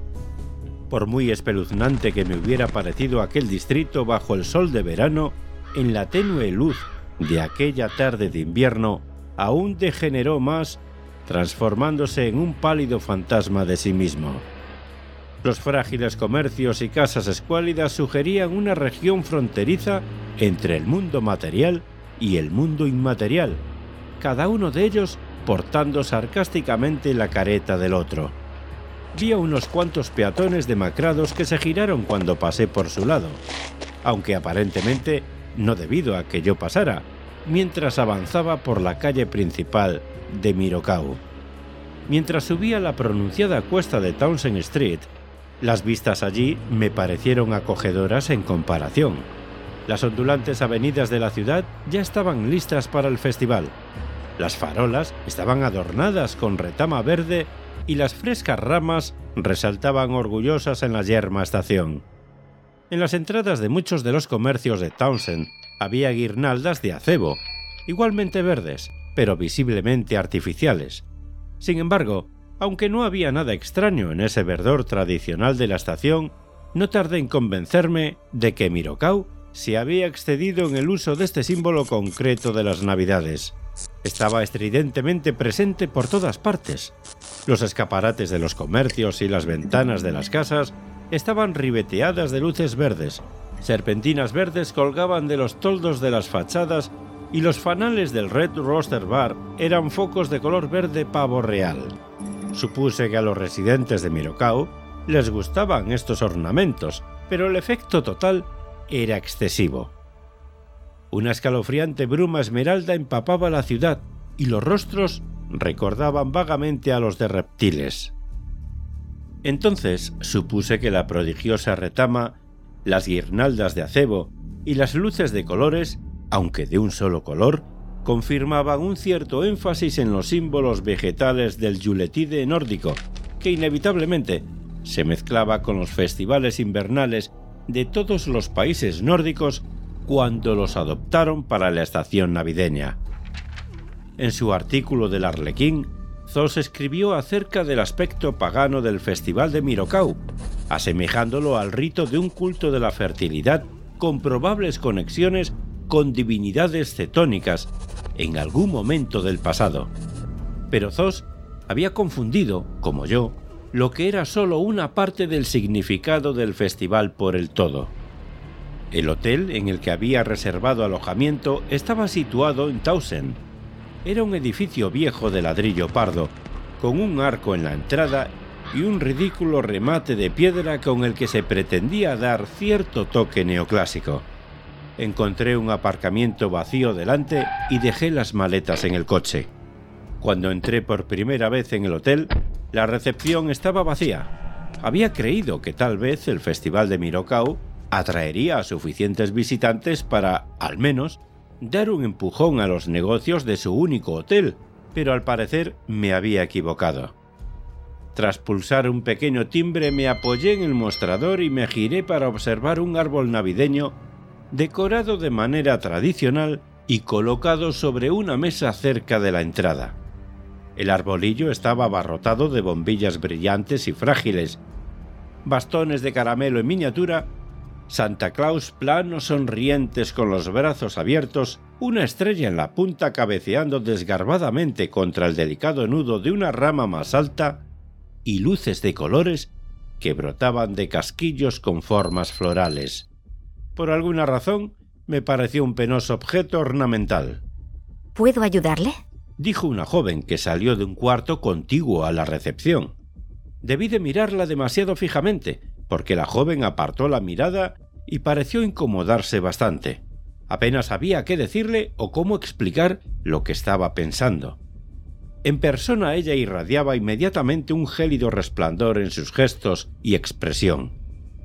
Por muy espeluznante que me hubiera parecido aquel distrito bajo el sol de verano, en la tenue luz de aquella tarde de invierno aún degeneró más, transformándose en un pálido fantasma de sí mismo. Los frágiles comercios y casas escuálidas sugerían una región fronteriza entre el mundo material y el mundo inmaterial, cada uno de ellos portando sarcásticamente la careta del otro. Vi a unos cuantos peatones demacrados que se giraron cuando pasé por su lado, aunque aparentemente no debido a que yo pasara, mientras avanzaba por la calle principal de Mirokau. Mientras subía la pronunciada cuesta de Townsend Street, las vistas allí me parecieron acogedoras en comparación. Las ondulantes avenidas de la ciudad ya estaban listas para el festival. Las farolas estaban adornadas con retama verde y las frescas ramas resaltaban orgullosas en la yerma estación. En las entradas de muchos de los comercios de Townsend había guirnaldas de acebo, igualmente verdes, pero visiblemente artificiales. Sin embargo, aunque no había nada extraño en ese verdor tradicional de la estación, no tardé en convencerme de que Mirokau se había excedido en el uso de este símbolo concreto de las Navidades. Estaba estridentemente presente por todas partes. Los escaparates de los comercios y las ventanas de las casas estaban ribeteadas de luces verdes. Serpentinas verdes colgaban de los toldos de las fachadas y los fanales del Red Roster Bar eran focos de color verde pavo real. Supuse que a los residentes de Mirokau les gustaban estos ornamentos, pero el efecto total era excesivo. Una escalofriante bruma esmeralda empapaba la ciudad y los rostros recordaban vagamente a los de reptiles. Entonces supuse que la prodigiosa retama, las guirnaldas de acebo y las luces de colores, aunque de un solo color, confirmaban un cierto énfasis en los símbolos vegetales del yuletide nórdico, que inevitablemente se mezclaba con los festivales invernales de todos los países nórdicos cuando los adoptaron para la estación navideña. En su artículo del Arlequín, Zos escribió acerca del aspecto pagano del Festival de Mirokau, asemejándolo al rito de un culto de la fertilidad con probables conexiones con divinidades cetónicas en algún momento del pasado. Pero Zos había confundido, como yo, lo que era solo una parte del significado del festival por el todo. El hotel en el que había reservado alojamiento estaba situado en Townsend. Era un edificio viejo de ladrillo pardo, con un arco en la entrada y un ridículo remate de piedra con el que se pretendía dar cierto toque neoclásico encontré un aparcamiento vacío delante y dejé las maletas en el coche. Cuando entré por primera vez en el hotel, la recepción estaba vacía. Había creído que tal vez el Festival de Mirokau atraería a suficientes visitantes para, al menos, dar un empujón a los negocios de su único hotel, pero al parecer me había equivocado. Tras pulsar un pequeño timbre me apoyé en el mostrador y me giré para observar un árbol navideño decorado de manera tradicional y colocado sobre una mesa cerca de la entrada. El arbolillo estaba abarrotado de bombillas brillantes y frágiles, bastones de caramelo en miniatura, Santa Claus planos sonrientes con los brazos abiertos, una estrella en la punta cabeceando desgarbadamente contra el delicado nudo de una rama más alta y luces de colores que brotaban de casquillos con formas florales por alguna razón, me pareció un penoso objeto ornamental. ¿Puedo ayudarle? dijo una joven que salió de un cuarto contiguo a la recepción. Debí de mirarla demasiado fijamente, porque la joven apartó la mirada y pareció incomodarse bastante. Apenas sabía qué decirle o cómo explicar lo que estaba pensando. En persona ella irradiaba inmediatamente un gélido resplandor en sus gestos y expresión.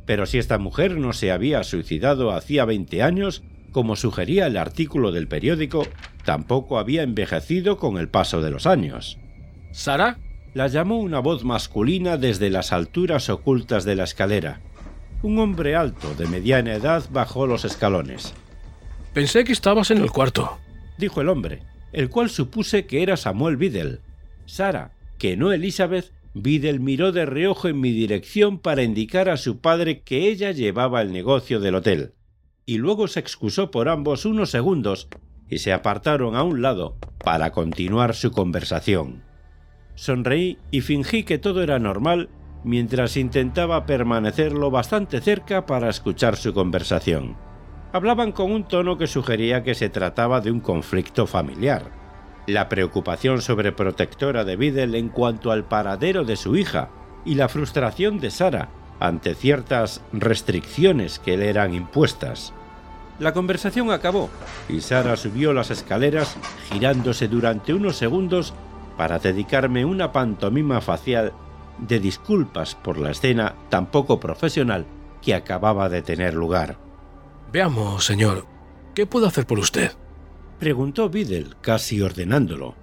Pero si esta mujer no se había suicidado hacía 20 años, como sugería el artículo del periódico, tampoco había envejecido con el paso de los años. ¿Sara? La llamó una voz masculina desde las alturas ocultas de la escalera. Un hombre alto, de mediana edad, bajó los escalones. Pensé que estabas en el cuarto, dijo el hombre, el cual supuse que era Samuel Biddle. Sara, que no Elizabeth, Biddle miró de reojo en mi dirección para indicar a su padre que ella llevaba el negocio del hotel, y luego se excusó por ambos unos segundos y se apartaron a un lado para continuar su conversación. Sonreí y fingí que todo era normal mientras intentaba permanecer lo bastante cerca para escuchar su conversación. Hablaban con un tono que sugería que se trataba de un conflicto familiar. La preocupación sobreprotectora de Biddle en cuanto al paradero de su hija y la frustración de Sara ante ciertas restricciones que le eran impuestas. La conversación acabó y Sara subió las escaleras girándose durante unos segundos para dedicarme una pantomima facial de disculpas por la escena tan poco profesional que acababa de tener lugar. Veamos, señor, ¿qué puedo hacer por usted? Preguntó Biddle, casi ordenándolo.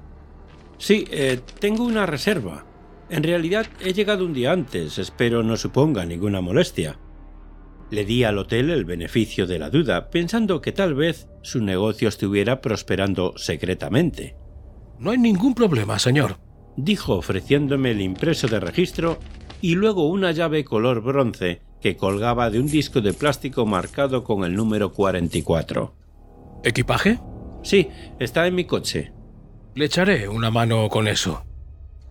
Sí, eh, tengo una reserva. En realidad he llegado un día antes, espero no suponga ninguna molestia. Le di al hotel el beneficio de la duda, pensando que tal vez su negocio estuviera prosperando secretamente. No hay ningún problema, señor, dijo ofreciéndome el impreso de registro y luego una llave color bronce que colgaba de un disco de plástico marcado con el número 44. ¿Equipaje? Sí, está en mi coche. Le echaré una mano con eso.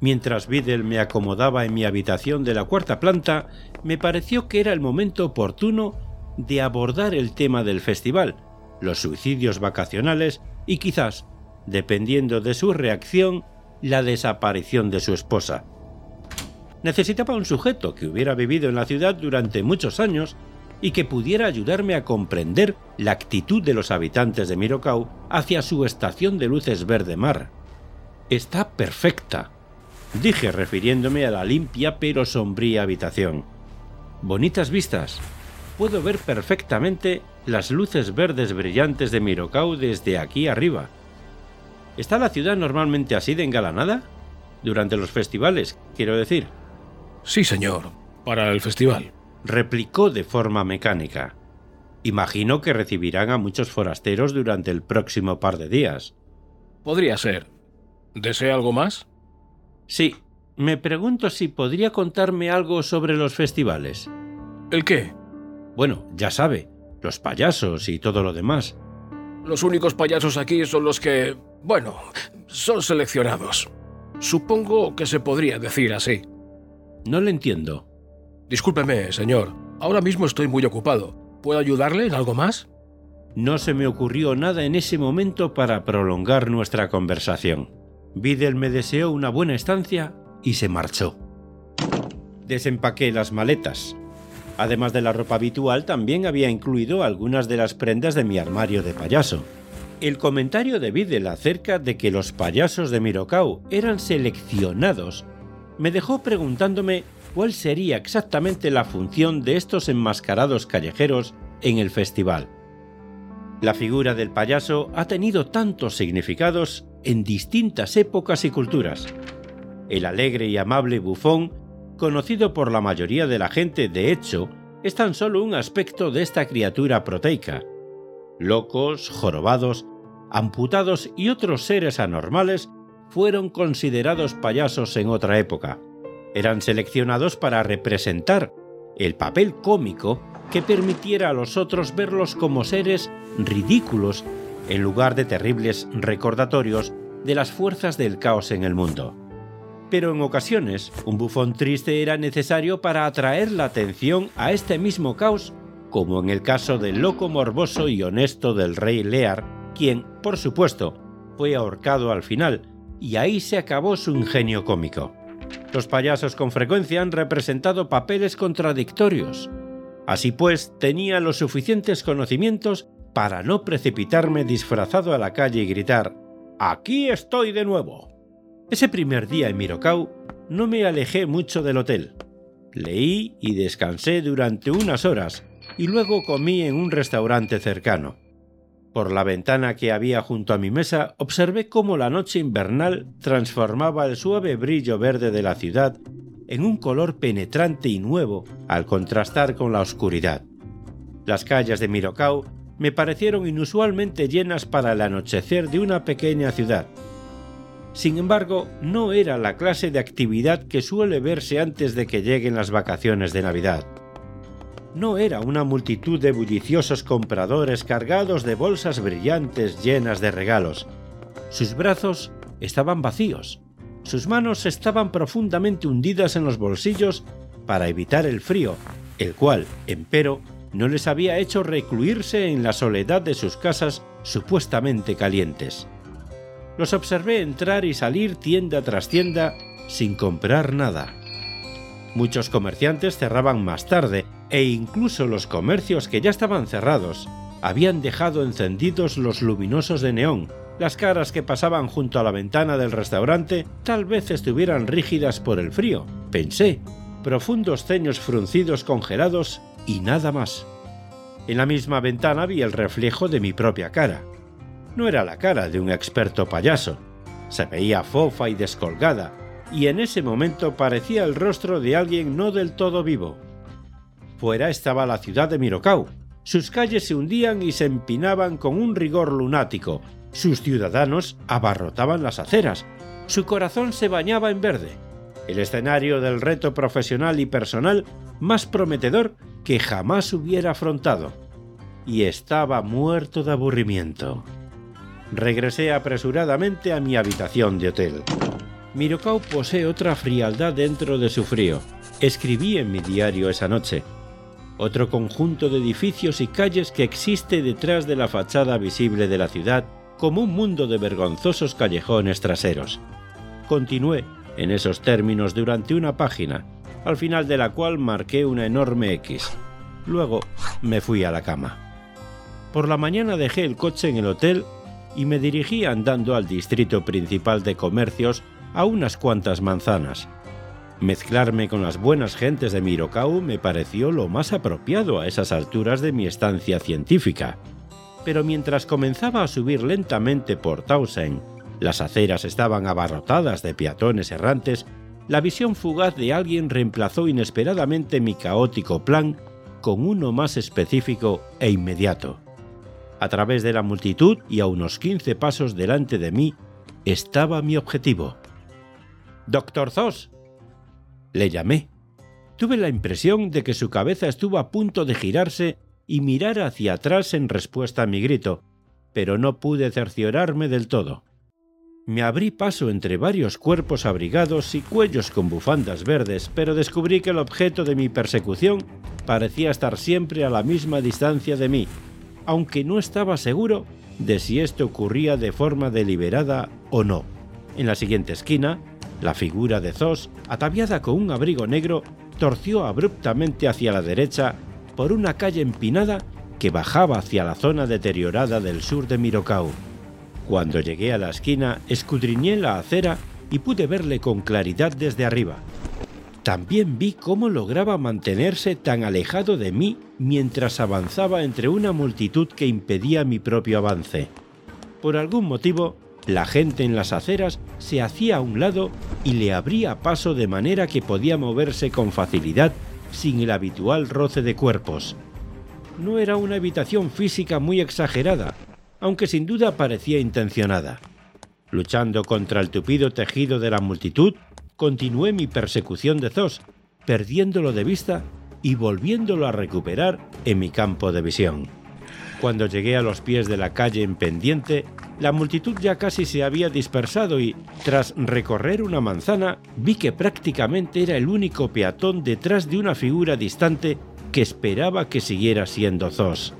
Mientras Biddle me acomodaba en mi habitación de la cuarta planta, me pareció que era el momento oportuno de abordar el tema del festival, los suicidios vacacionales y quizás, dependiendo de su reacción, la desaparición de su esposa. Necesitaba un sujeto que hubiera vivido en la ciudad durante muchos años y que pudiera ayudarme a comprender la actitud de los habitantes de Mirocau hacia su estación de luces verde mar. Está perfecta, dije refiriéndome a la limpia pero sombría habitación. Bonitas vistas. Puedo ver perfectamente las luces verdes brillantes de Mirocau desde aquí arriba. ¿Está la ciudad normalmente así de engalanada? Durante los festivales, quiero decir. Sí, señor, para el festival. Replicó de forma mecánica. Imagino que recibirán a muchos forasteros durante el próximo par de días. Podría ser. ¿Desea algo más? Sí. Me pregunto si podría contarme algo sobre los festivales. ¿El qué? Bueno, ya sabe, los payasos y todo lo demás. Los únicos payasos aquí son los que, bueno, son seleccionados. Supongo que se podría decir así. No le entiendo. Discúlpeme, señor. Ahora mismo estoy muy ocupado. ¿Puedo ayudarle en algo más? No se me ocurrió nada en ese momento para prolongar nuestra conversación. Biddle me deseó una buena estancia y se marchó. Desempaqué las maletas. Además de la ropa habitual, también había incluido algunas de las prendas de mi armario de payaso. El comentario de Biddle acerca de que los payasos de Mirocau eran seleccionados me dejó preguntándome cuál sería exactamente la función de estos enmascarados callejeros en el festival. La figura del payaso ha tenido tantos significados en distintas épocas y culturas. El alegre y amable bufón, conocido por la mayoría de la gente de hecho, es tan solo un aspecto de esta criatura proteica. Locos, jorobados, amputados y otros seres anormales fueron considerados payasos en otra época. Eran seleccionados para representar el papel cómico que permitiera a los otros verlos como seres ridículos en lugar de terribles recordatorios de las fuerzas del caos en el mundo. Pero en ocasiones, un bufón triste era necesario para atraer la atención a este mismo caos, como en el caso del loco morboso y honesto del rey Lear, quien, por supuesto, fue ahorcado al final, y ahí se acabó su ingenio cómico. Los payasos con frecuencia han representado papeles contradictorios. Así pues, tenía los suficientes conocimientos para no precipitarme disfrazado a la calle y gritar Aquí estoy de nuevo. Ese primer día en Mirocau no me alejé mucho del hotel. Leí y descansé durante unas horas y luego comí en un restaurante cercano. Por la ventana que había junto a mi mesa observé cómo la noche invernal transformaba el suave brillo verde de la ciudad en un color penetrante y nuevo al contrastar con la oscuridad. Las calles de Mirocao me parecieron inusualmente llenas para el anochecer de una pequeña ciudad. Sin embargo, no era la clase de actividad que suele verse antes de que lleguen las vacaciones de Navidad. No era una multitud de bulliciosos compradores cargados de bolsas brillantes llenas de regalos. Sus brazos estaban vacíos. Sus manos estaban profundamente hundidas en los bolsillos para evitar el frío, el cual, empero, no les había hecho recluirse en la soledad de sus casas supuestamente calientes. Los observé entrar y salir tienda tras tienda sin comprar nada. Muchos comerciantes cerraban más tarde e incluso los comercios que ya estaban cerrados habían dejado encendidos los luminosos de neón. Las caras que pasaban junto a la ventana del restaurante tal vez estuvieran rígidas por el frío, pensé, profundos ceños fruncidos congelados y nada más. En la misma ventana vi el reflejo de mi propia cara. No era la cara de un experto payaso. Se veía fofa y descolgada, y en ese momento parecía el rostro de alguien no del todo vivo. Fuera estaba la ciudad de Mirocau. Sus calles se hundían y se empinaban con un rigor lunático. Sus ciudadanos abarrotaban las aceras. Su corazón se bañaba en verde. El escenario del reto profesional y personal más prometedor que jamás hubiera afrontado. Y estaba muerto de aburrimiento. Regresé apresuradamente a mi habitación de hotel. Mirocau posee otra frialdad dentro de su frío. Escribí en mi diario esa noche. Otro conjunto de edificios y calles que existe detrás de la fachada visible de la ciudad como un mundo de vergonzosos callejones traseros. Continué en esos términos durante una página, al final de la cual marqué una enorme X. Luego me fui a la cama. Por la mañana dejé el coche en el hotel y me dirigí andando al distrito principal de comercios a unas cuantas manzanas. Mezclarme con las buenas gentes de Mirocau me pareció lo más apropiado a esas alturas de mi estancia científica. Pero mientras comenzaba a subir lentamente por Tausen, las aceras estaban abarrotadas de peatones errantes, la visión fugaz de alguien reemplazó inesperadamente mi caótico plan con uno más específico e inmediato. A través de la multitud y a unos 15 pasos delante de mí estaba mi objetivo. Doctor Zos. Le llamé. Tuve la impresión de que su cabeza estuvo a punto de girarse y mirar hacia atrás en respuesta a mi grito, pero no pude cerciorarme del todo. Me abrí paso entre varios cuerpos abrigados y cuellos con bufandas verdes, pero descubrí que el objeto de mi persecución parecía estar siempre a la misma distancia de mí, aunque no estaba seguro de si esto ocurría de forma deliberada o no. En la siguiente esquina, la figura de Zos, ataviada con un abrigo negro, torció abruptamente hacia la derecha por una calle empinada que bajaba hacia la zona deteriorada del sur de Mirocau. Cuando llegué a la esquina, escudriñé la acera y pude verle con claridad desde arriba. También vi cómo lograba mantenerse tan alejado de mí mientras avanzaba entre una multitud que impedía mi propio avance. Por algún motivo, la gente en las aceras se hacía a un lado y le abría paso de manera que podía moverse con facilidad sin el habitual roce de cuerpos. No era una evitación física muy exagerada, aunque sin duda parecía intencionada. Luchando contra el tupido tejido de la multitud, continué mi persecución de Zos, perdiéndolo de vista y volviéndolo a recuperar en mi campo de visión. Cuando llegué a los pies de la calle en pendiente, la multitud ya casi se había dispersado y, tras recorrer una manzana, vi que prácticamente era el único peatón detrás de una figura distante que esperaba que siguiera siendo Zos.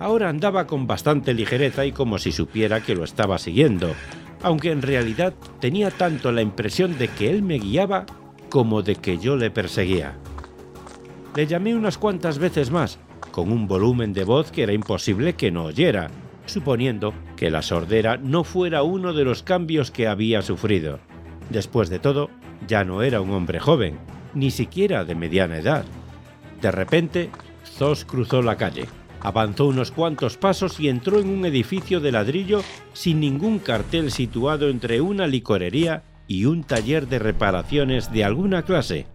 Ahora andaba con bastante ligereza y como si supiera que lo estaba siguiendo, aunque en realidad tenía tanto la impresión de que él me guiaba como de que yo le perseguía. Le llamé unas cuantas veces más, con un volumen de voz que era imposible que no oyera, suponiendo que la sordera no fuera uno de los cambios que había sufrido. Después de todo, ya no era un hombre joven. ni siquiera de mediana edad. De repente, Zos cruzó la calle, avanzó unos cuantos pasos y entró en un edificio de ladrillo sin ningún cartel situado entre una licorería y un taller de reparaciones de alguna clase.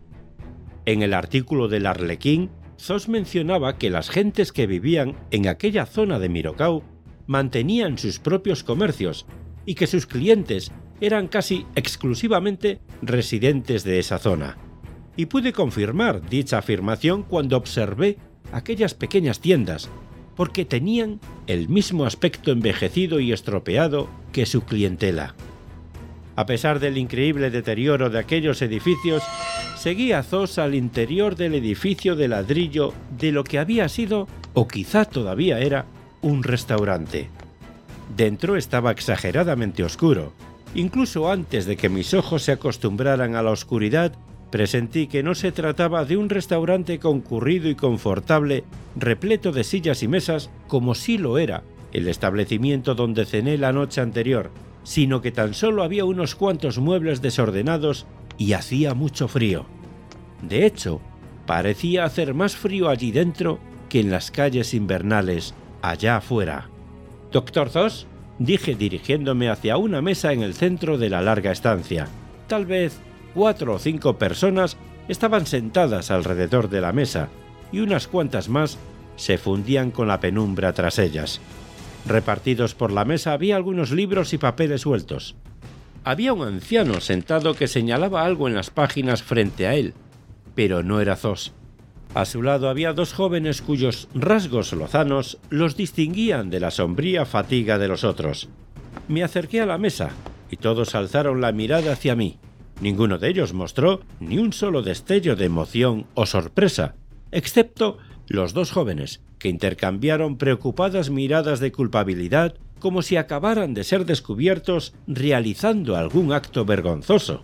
En el artículo del Arlequín, Zos mencionaba que las gentes que vivían en aquella zona de Mirocau mantenían sus propios comercios y que sus clientes eran casi exclusivamente residentes de esa zona. Y pude confirmar dicha afirmación cuando observé aquellas pequeñas tiendas, porque tenían el mismo aspecto envejecido y estropeado que su clientela. A pesar del increíble deterioro de aquellos edificios, seguía Zos al interior del edificio de ladrillo de lo que había sido, o quizá todavía era, un restaurante. Dentro estaba exageradamente oscuro. Incluso antes de que mis ojos se acostumbraran a la oscuridad, presentí que no se trataba de un restaurante concurrido y confortable, repleto de sillas y mesas, como sí lo era el establecimiento donde cené la noche anterior, sino que tan solo había unos cuantos muebles desordenados y hacía mucho frío. De hecho, parecía hacer más frío allí dentro que en las calles invernales allá afuera. Doctor Zos, dije dirigiéndome hacia una mesa en el centro de la larga estancia. Tal vez cuatro o cinco personas estaban sentadas alrededor de la mesa y unas cuantas más se fundían con la penumbra tras ellas. Repartidos por la mesa había algunos libros y papeles sueltos. Había un anciano sentado que señalaba algo en las páginas frente a él, pero no era Zos. A su lado había dos jóvenes cuyos rasgos lozanos los distinguían de la sombría fatiga de los otros. Me acerqué a la mesa y todos alzaron la mirada hacia mí. Ninguno de ellos mostró ni un solo destello de emoción o sorpresa, excepto los dos jóvenes, que intercambiaron preocupadas miradas de culpabilidad como si acabaran de ser descubiertos realizando algún acto vergonzoso.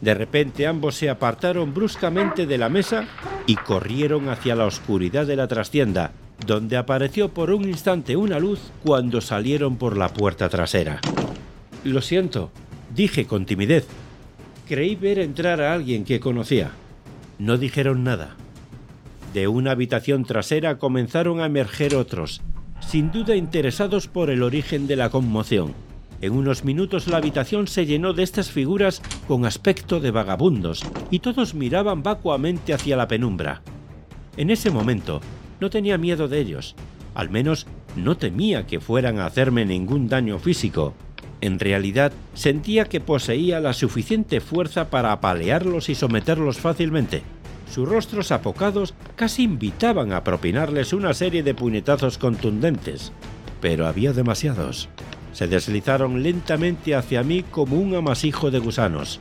De repente ambos se apartaron bruscamente de la mesa y corrieron hacia la oscuridad de la trastienda, donde apareció por un instante una luz cuando salieron por la puerta trasera. Lo siento, dije con timidez, creí ver entrar a alguien que conocía. No dijeron nada. De una habitación trasera comenzaron a emerger otros, sin duda interesados por el origen de la conmoción. En unos minutos la habitación se llenó de estas figuras con aspecto de vagabundos, y todos miraban vacuamente hacia la penumbra. En ese momento no tenía miedo de ellos, al menos no temía que fueran a hacerme ningún daño físico, en realidad, sentía que poseía la suficiente fuerza para apalearlos y someterlos fácilmente. Sus rostros apocados casi invitaban a propinarles una serie de puñetazos contundentes, pero había demasiados. Se deslizaron lentamente hacia mí como un amasijo de gusanos.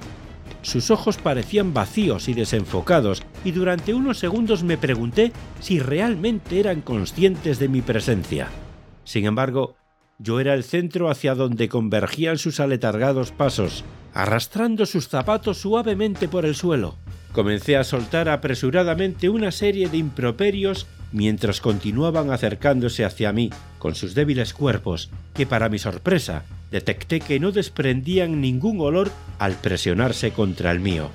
Sus ojos parecían vacíos y desenfocados, y durante unos segundos me pregunté si realmente eran conscientes de mi presencia. Sin embargo, yo era el centro hacia donde convergían sus aletargados pasos, arrastrando sus zapatos suavemente por el suelo. Comencé a soltar apresuradamente una serie de improperios mientras continuaban acercándose hacia mí con sus débiles cuerpos, que para mi sorpresa detecté que no desprendían ningún olor al presionarse contra el mío.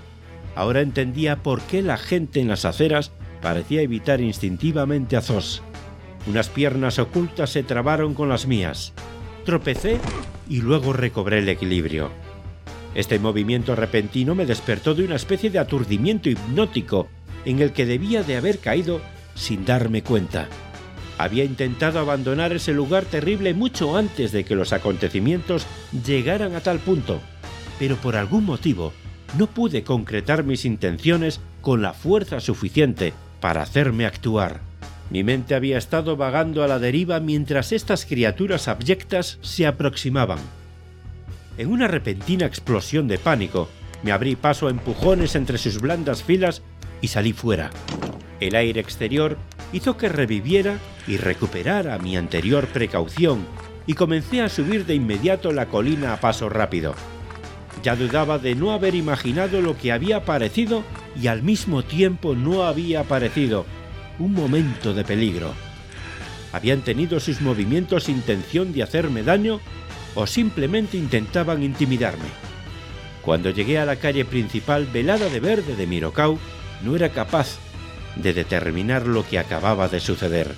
Ahora entendía por qué la gente en las aceras parecía evitar instintivamente a Zos. Unas piernas ocultas se trabaron con las mías. Tropecé y luego recobré el equilibrio. Este movimiento repentino me despertó de una especie de aturdimiento hipnótico en el que debía de haber caído sin darme cuenta. Había intentado abandonar ese lugar terrible mucho antes de que los acontecimientos llegaran a tal punto, pero por algún motivo no pude concretar mis intenciones con la fuerza suficiente para hacerme actuar. Mi mente había estado vagando a la deriva mientras estas criaturas abyectas se aproximaban. En una repentina explosión de pánico, me abrí paso a empujones entre sus blandas filas y salí fuera. El aire exterior hizo que reviviera y recuperara mi anterior precaución y comencé a subir de inmediato la colina a paso rápido. Ya dudaba de no haber imaginado lo que había aparecido y al mismo tiempo no había aparecido, un momento de peligro. ¿Habían tenido sus movimientos intención de hacerme daño o simplemente intentaban intimidarme? Cuando llegué a la calle principal velada de verde de Mirocau, no era capaz de determinar lo que acababa de suceder.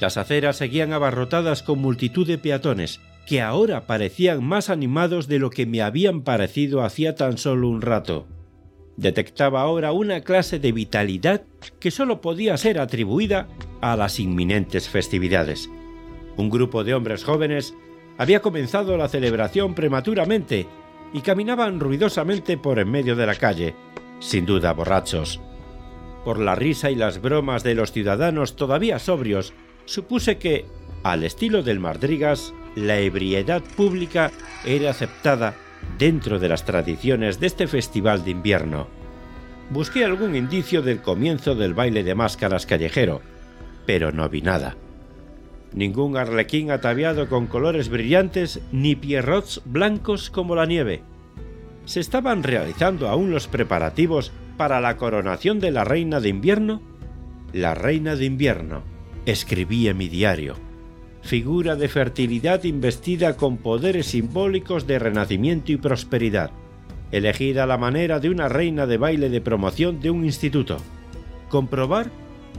Las aceras seguían abarrotadas con multitud de peatones, que ahora parecían más animados de lo que me habían parecido hacía tan solo un rato. Detectaba ahora una clase de vitalidad que solo podía ser atribuida a las inminentes festividades. Un grupo de hombres jóvenes había comenzado la celebración prematuramente y caminaban ruidosamente por en medio de la calle, sin duda borrachos. Por la risa y las bromas de los ciudadanos todavía sobrios, supuse que, al estilo del Madrigas, la ebriedad pública era aceptada dentro de las tradiciones de este festival de invierno. Busqué algún indicio del comienzo del baile de máscaras callejero, pero no vi nada. Ningún arlequín ataviado con colores brillantes ni pierrots blancos como la nieve. ¿Se estaban realizando aún los preparativos para la coronación de la reina de invierno? La reina de invierno, escribí en mi diario, figura de fertilidad investida con poderes simbólicos de renacimiento y prosperidad, elegida a la manera de una reina de baile de promoción de un instituto. Comprobar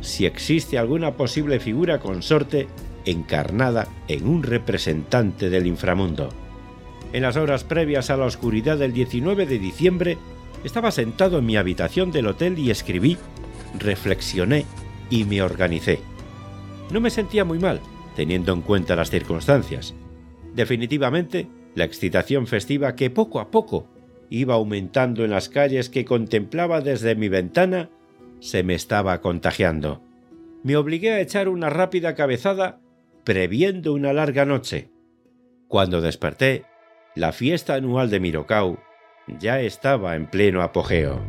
si existe alguna posible figura consorte encarnada en un representante del inframundo. En las horas previas a la oscuridad del 19 de diciembre, estaba sentado en mi habitación del hotel y escribí, reflexioné y me organicé. No me sentía muy mal, teniendo en cuenta las circunstancias. Definitivamente, la excitación festiva que poco a poco iba aumentando en las calles que contemplaba desde mi ventana se me estaba contagiando. Me obligué a echar una rápida cabezada previendo una larga noche. Cuando desperté, la fiesta anual de Mirocau ya estaba en pleno apogeo.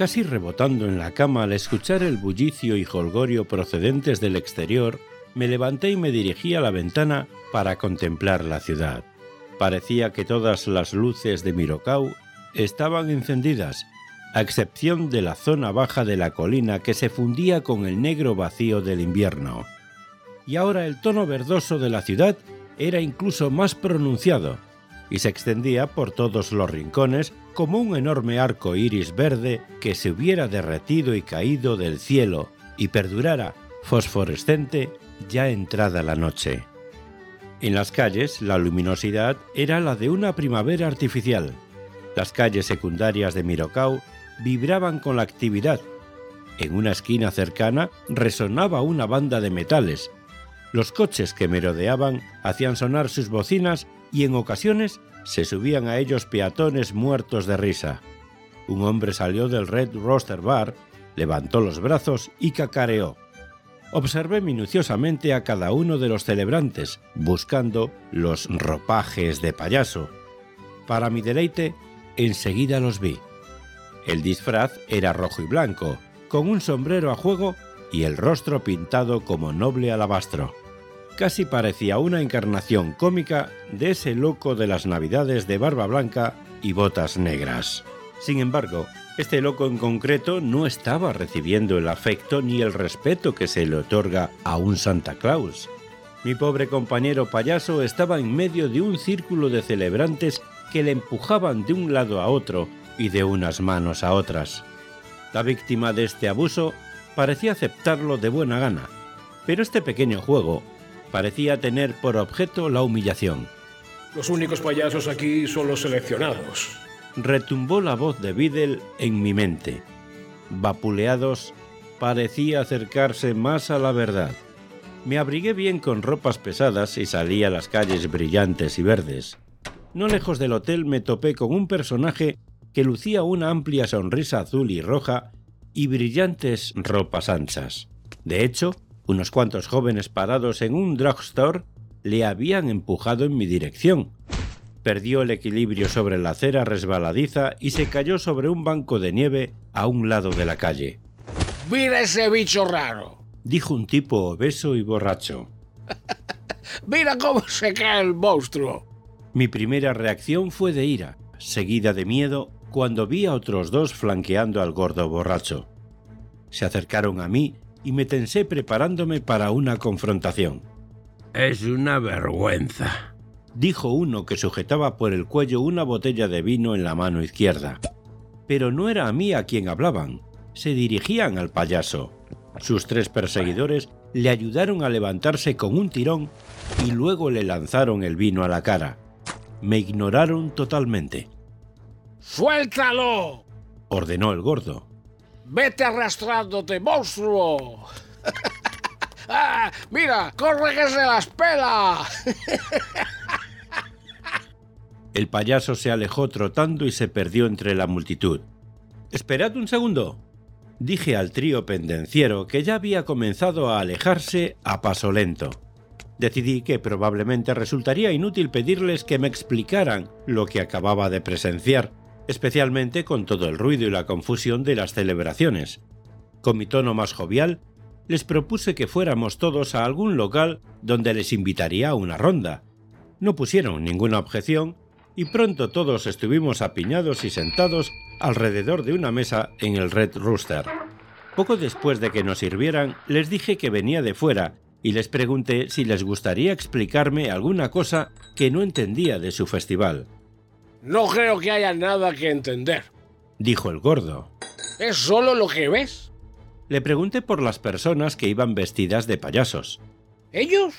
Casi rebotando en la cama al escuchar el bullicio y jolgorio procedentes del exterior, me levanté y me dirigí a la ventana para contemplar la ciudad. Parecía que todas las luces de Mirocau estaban encendidas, a excepción de la zona baja de la colina que se fundía con el negro vacío del invierno. Y ahora el tono verdoso de la ciudad era incluso más pronunciado y se extendía por todos los rincones como un enorme arco iris verde que se hubiera derretido y caído del cielo y perdurara fosforescente ya entrada la noche. En las calles la luminosidad era la de una primavera artificial. Las calles secundarias de Mirocau vibraban con la actividad. En una esquina cercana resonaba una banda de metales. Los coches que merodeaban hacían sonar sus bocinas y en ocasiones se subían a ellos peatones muertos de risa. Un hombre salió del Red Roster Bar, levantó los brazos y cacareó. Observé minuciosamente a cada uno de los celebrantes, buscando los ropajes de payaso. Para mi deleite, enseguida los vi. El disfraz era rojo y blanco, con un sombrero a juego y el rostro pintado como noble alabastro. Casi parecía una encarnación cómica de ese loco de las navidades de barba blanca y botas negras. Sin embargo, este loco en concreto no estaba recibiendo el afecto ni el respeto que se le otorga a un Santa Claus. Mi pobre compañero payaso estaba en medio de un círculo de celebrantes que le empujaban de un lado a otro y de unas manos a otras. La víctima de este abuso parecía aceptarlo de buena gana, pero este pequeño juego parecía tener por objeto la humillación. Los únicos payasos aquí son los seleccionados. Retumbó la voz de Biddle en mi mente. Vapuleados parecía acercarse más a la verdad. Me abrigué bien con ropas pesadas y salí a las calles brillantes y verdes. No lejos del hotel me topé con un personaje que lucía una amplia sonrisa azul y roja y brillantes ropas anchas. De hecho, unos cuantos jóvenes parados en un drugstore le habían empujado en mi dirección. Perdió el equilibrio sobre la acera resbaladiza y se cayó sobre un banco de nieve a un lado de la calle. ¡Mira ese bicho raro! dijo un tipo obeso y borracho. ¡Mira cómo se cae el monstruo! Mi primera reacción fue de ira, seguida de miedo cuando vi a otros dos flanqueando al gordo borracho. Se acercaron a mí y me tensé preparándome para una confrontación. Es una vergüenza, dijo uno que sujetaba por el cuello una botella de vino en la mano izquierda. Pero no era a mí a quien hablaban, se dirigían al payaso. Sus tres perseguidores le ayudaron a levantarse con un tirón y luego le lanzaron el vino a la cara. Me ignoraron totalmente. ¡Suéltalo! ordenó el gordo. ¡Vete arrastrándote, monstruo! ¡Ah! ¡Mira! ¡Corre que se las pela! El payaso se alejó trotando y se perdió entre la multitud. Esperad un segundo, dije al trío pendenciero que ya había comenzado a alejarse a paso lento. Decidí que probablemente resultaría inútil pedirles que me explicaran lo que acababa de presenciar, especialmente con todo el ruido y la confusión de las celebraciones. Con mi tono más jovial, les propuse que fuéramos todos a algún local donde les invitaría a una ronda. No pusieron ninguna objeción y pronto todos estuvimos apiñados y sentados alrededor de una mesa en el Red Rooster. Poco después de que nos sirvieran, les dije que venía de fuera y les pregunté si les gustaría explicarme alguna cosa que no entendía de su festival. No creo que haya nada que entender, dijo el gordo. Es solo lo que ves. Le pregunté por las personas que iban vestidas de payasos. ¿Ellos?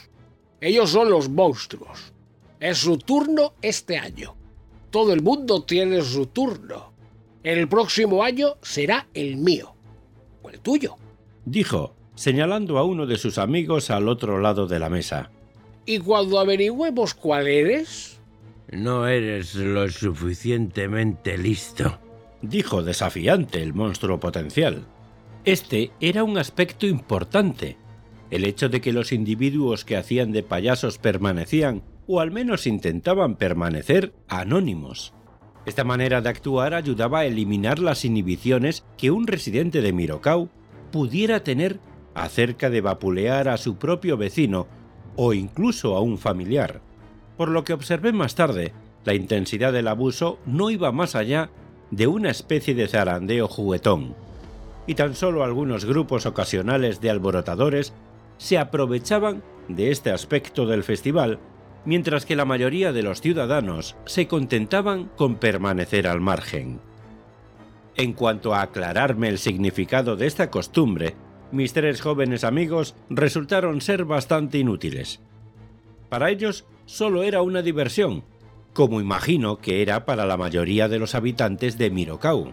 Ellos son los monstruos. Es su turno este año. Todo el mundo tiene su turno. El próximo año será el mío. O el tuyo. Dijo, señalando a uno de sus amigos al otro lado de la mesa. Y cuando averigüemos cuál eres, no eres lo suficientemente listo, dijo desafiante el monstruo potencial. Este era un aspecto importante. El hecho de que los individuos que hacían de payasos permanecían, o al menos intentaban permanecer, anónimos. Esta manera de actuar ayudaba a eliminar las inhibiciones que un residente de Mirocau pudiera tener acerca de vapulear a su propio vecino o incluso a un familiar. Por lo que observé más tarde, la intensidad del abuso no iba más allá de una especie de zarandeo juguetón, y tan solo algunos grupos ocasionales de alborotadores se aprovechaban de este aspecto del festival, mientras que la mayoría de los ciudadanos se contentaban con permanecer al margen. En cuanto a aclararme el significado de esta costumbre, mis tres jóvenes amigos resultaron ser bastante inútiles. Para ellos solo era una diversión, como imagino que era para la mayoría de los habitantes de Mirocau.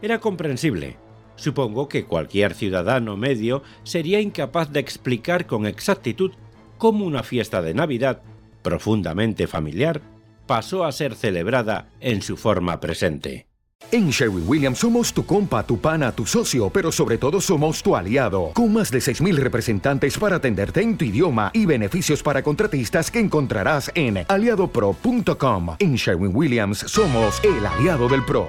Era comprensible. Supongo que cualquier ciudadano medio sería incapaz de explicar con exactitud cómo una fiesta de Navidad, profundamente familiar, pasó a ser celebrada en su forma presente. En Sherwin Williams somos tu compa, tu pana, tu socio, pero sobre todo somos tu aliado, con más de 6.000 representantes para atenderte en tu idioma y beneficios para contratistas que encontrarás en aliadopro.com. En Sherwin Williams somos el aliado del PRO.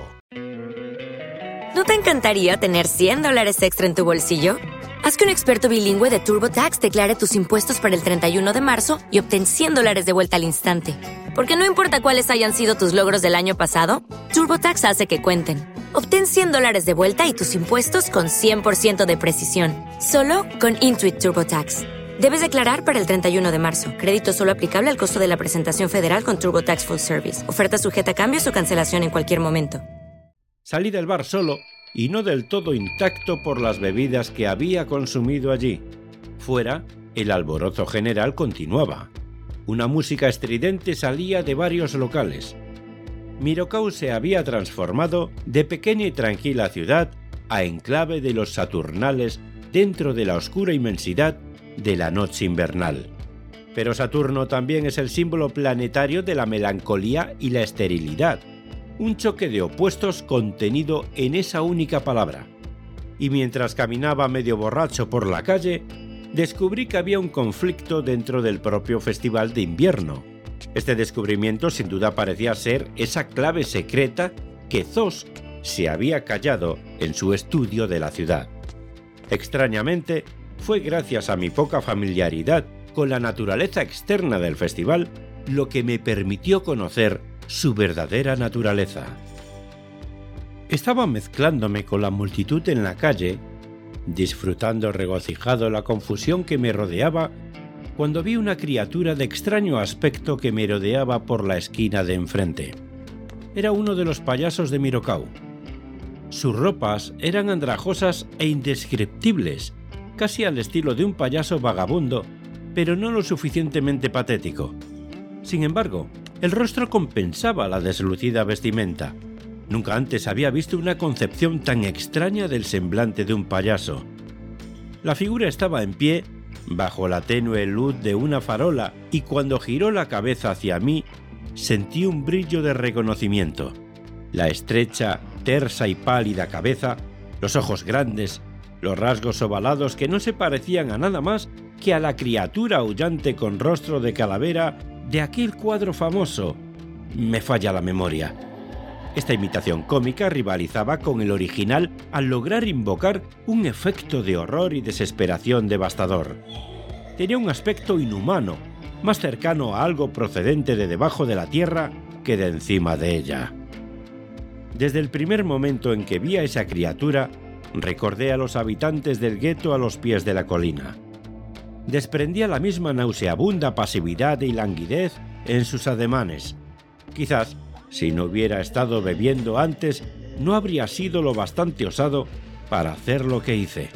¿No te encantaría tener 100 dólares extra en tu bolsillo? Haz que un experto bilingüe de TurboTax declare tus impuestos para el 31 de marzo y obtén 100 dólares de vuelta al instante. Porque no importa cuáles hayan sido tus logros del año pasado, TurboTax hace que cuenten. Obtén 100 dólares de vuelta y tus impuestos con 100% de precisión, solo con Intuit TurboTax. Debes declarar para el 31 de marzo. Crédito solo aplicable al costo de la presentación federal con TurboTax Full Service. Oferta sujeta a cambios o cancelación en cualquier momento. Salí del bar solo y no del todo intacto por las bebidas que había consumido allí. Fuera, el alborozo general continuaba. Una música estridente salía de varios locales. Mirocau se había transformado de pequeña y tranquila ciudad a enclave de los Saturnales dentro de la oscura inmensidad de la noche invernal. Pero Saturno también es el símbolo planetario de la melancolía y la esterilidad, un choque de opuestos contenido en esa única palabra. Y mientras caminaba medio borracho por la calle, descubrí que había un conflicto dentro del propio festival de invierno. Este descubrimiento sin duda parecía ser esa clave secreta que Zos se había callado en su estudio de la ciudad. Extrañamente, fue gracias a mi poca familiaridad con la naturaleza externa del festival lo que me permitió conocer su verdadera naturaleza. Estaba mezclándome con la multitud en la calle, disfrutando regocijado la confusión que me rodeaba, cuando vi una criatura de extraño aspecto que me rodeaba por la esquina de enfrente. Era uno de los payasos de Mirocau. Sus ropas eran andrajosas e indescriptibles, casi al estilo de un payaso vagabundo, pero no lo suficientemente patético. Sin embargo, el rostro compensaba la deslucida vestimenta. Nunca antes había visto una concepción tan extraña del semblante de un payaso. La figura estaba en pie, bajo la tenue luz de una farola, y cuando giró la cabeza hacia mí, sentí un brillo de reconocimiento. La estrecha, tersa y pálida cabeza, los ojos grandes, los rasgos ovalados que no se parecían a nada más que a la criatura aullante con rostro de calavera de aquel cuadro famoso. Me falla la memoria. Esta imitación cómica rivalizaba con el original al lograr invocar un efecto de horror y desesperación devastador. Tenía un aspecto inhumano, más cercano a algo procedente de debajo de la tierra que de encima de ella. Desde el primer momento en que vi a esa criatura, recordé a los habitantes del gueto a los pies de la colina. Desprendía la misma nauseabunda pasividad y languidez en sus ademanes. Quizás, si no hubiera estado bebiendo antes, no habría sido lo bastante osado para hacer lo que hice.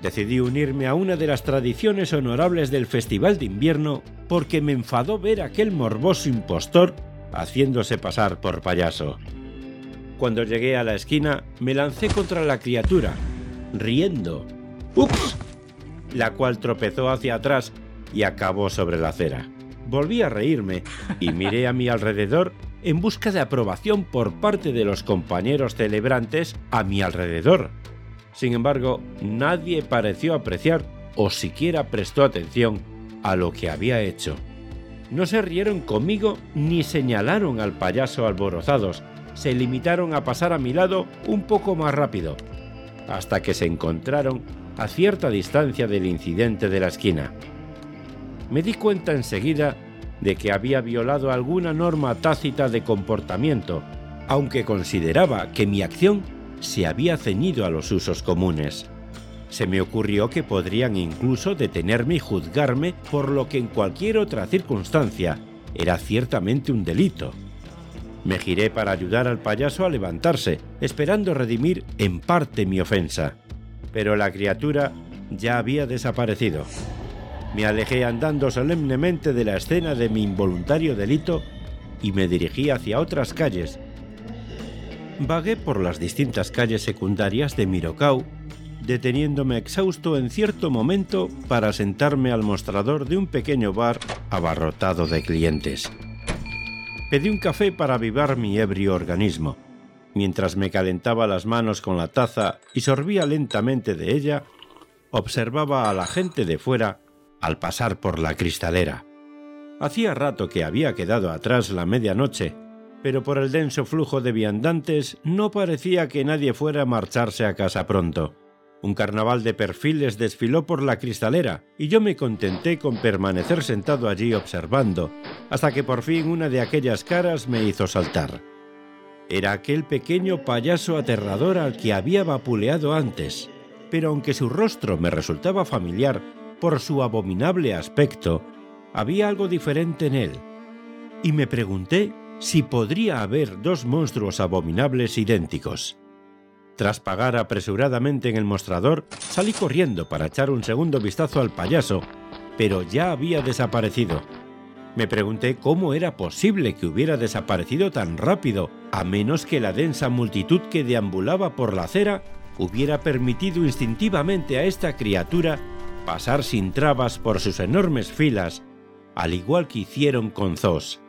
Decidí unirme a una de las tradiciones honorables del Festival de Invierno porque me enfadó ver aquel morboso impostor haciéndose pasar por payaso. Cuando llegué a la esquina, me lancé contra la criatura, riendo. ¡Ups! La cual tropezó hacia atrás y acabó sobre la acera. Volví a reírme y miré a mi alrededor en busca de aprobación por parte de los compañeros celebrantes a mi alrededor. Sin embargo, nadie pareció apreciar o siquiera prestó atención a lo que había hecho. No se rieron conmigo ni señalaron al payaso alborozados, se limitaron a pasar a mi lado un poco más rápido, hasta que se encontraron a cierta distancia del incidente de la esquina. Me di cuenta enseguida de que había violado alguna norma tácita de comportamiento, aunque consideraba que mi acción se había ceñido a los usos comunes. Se me ocurrió que podrían incluso detenerme y juzgarme por lo que en cualquier otra circunstancia era ciertamente un delito. Me giré para ayudar al payaso a levantarse, esperando redimir en parte mi ofensa. Pero la criatura ya había desaparecido. Me alejé andando solemnemente de la escena de mi involuntario delito y me dirigí hacia otras calles. Vagué por las distintas calles secundarias de Mirocau, deteniéndome exhausto en cierto momento para sentarme al mostrador de un pequeño bar abarrotado de clientes. Pedí un café para avivar mi ebrio organismo. Mientras me calentaba las manos con la taza y sorbía lentamente de ella, observaba a la gente de fuera al pasar por la cristalera. Hacía rato que había quedado atrás la medianoche, pero por el denso flujo de viandantes no parecía que nadie fuera a marcharse a casa pronto. Un carnaval de perfiles desfiló por la cristalera y yo me contenté con permanecer sentado allí observando, hasta que por fin una de aquellas caras me hizo saltar. Era aquel pequeño payaso aterrador al que había vapuleado antes, pero aunque su rostro me resultaba familiar por su abominable aspecto, había algo diferente en él. Y me pregunté si podría haber dos monstruos abominables idénticos. Tras pagar apresuradamente en el mostrador, salí corriendo para echar un segundo vistazo al payaso, pero ya había desaparecido. Me pregunté cómo era posible que hubiera desaparecido tan rápido, a menos que la densa multitud que deambulaba por la acera hubiera permitido instintivamente a esta criatura pasar sin trabas por sus enormes filas, al igual que hicieron con Zos.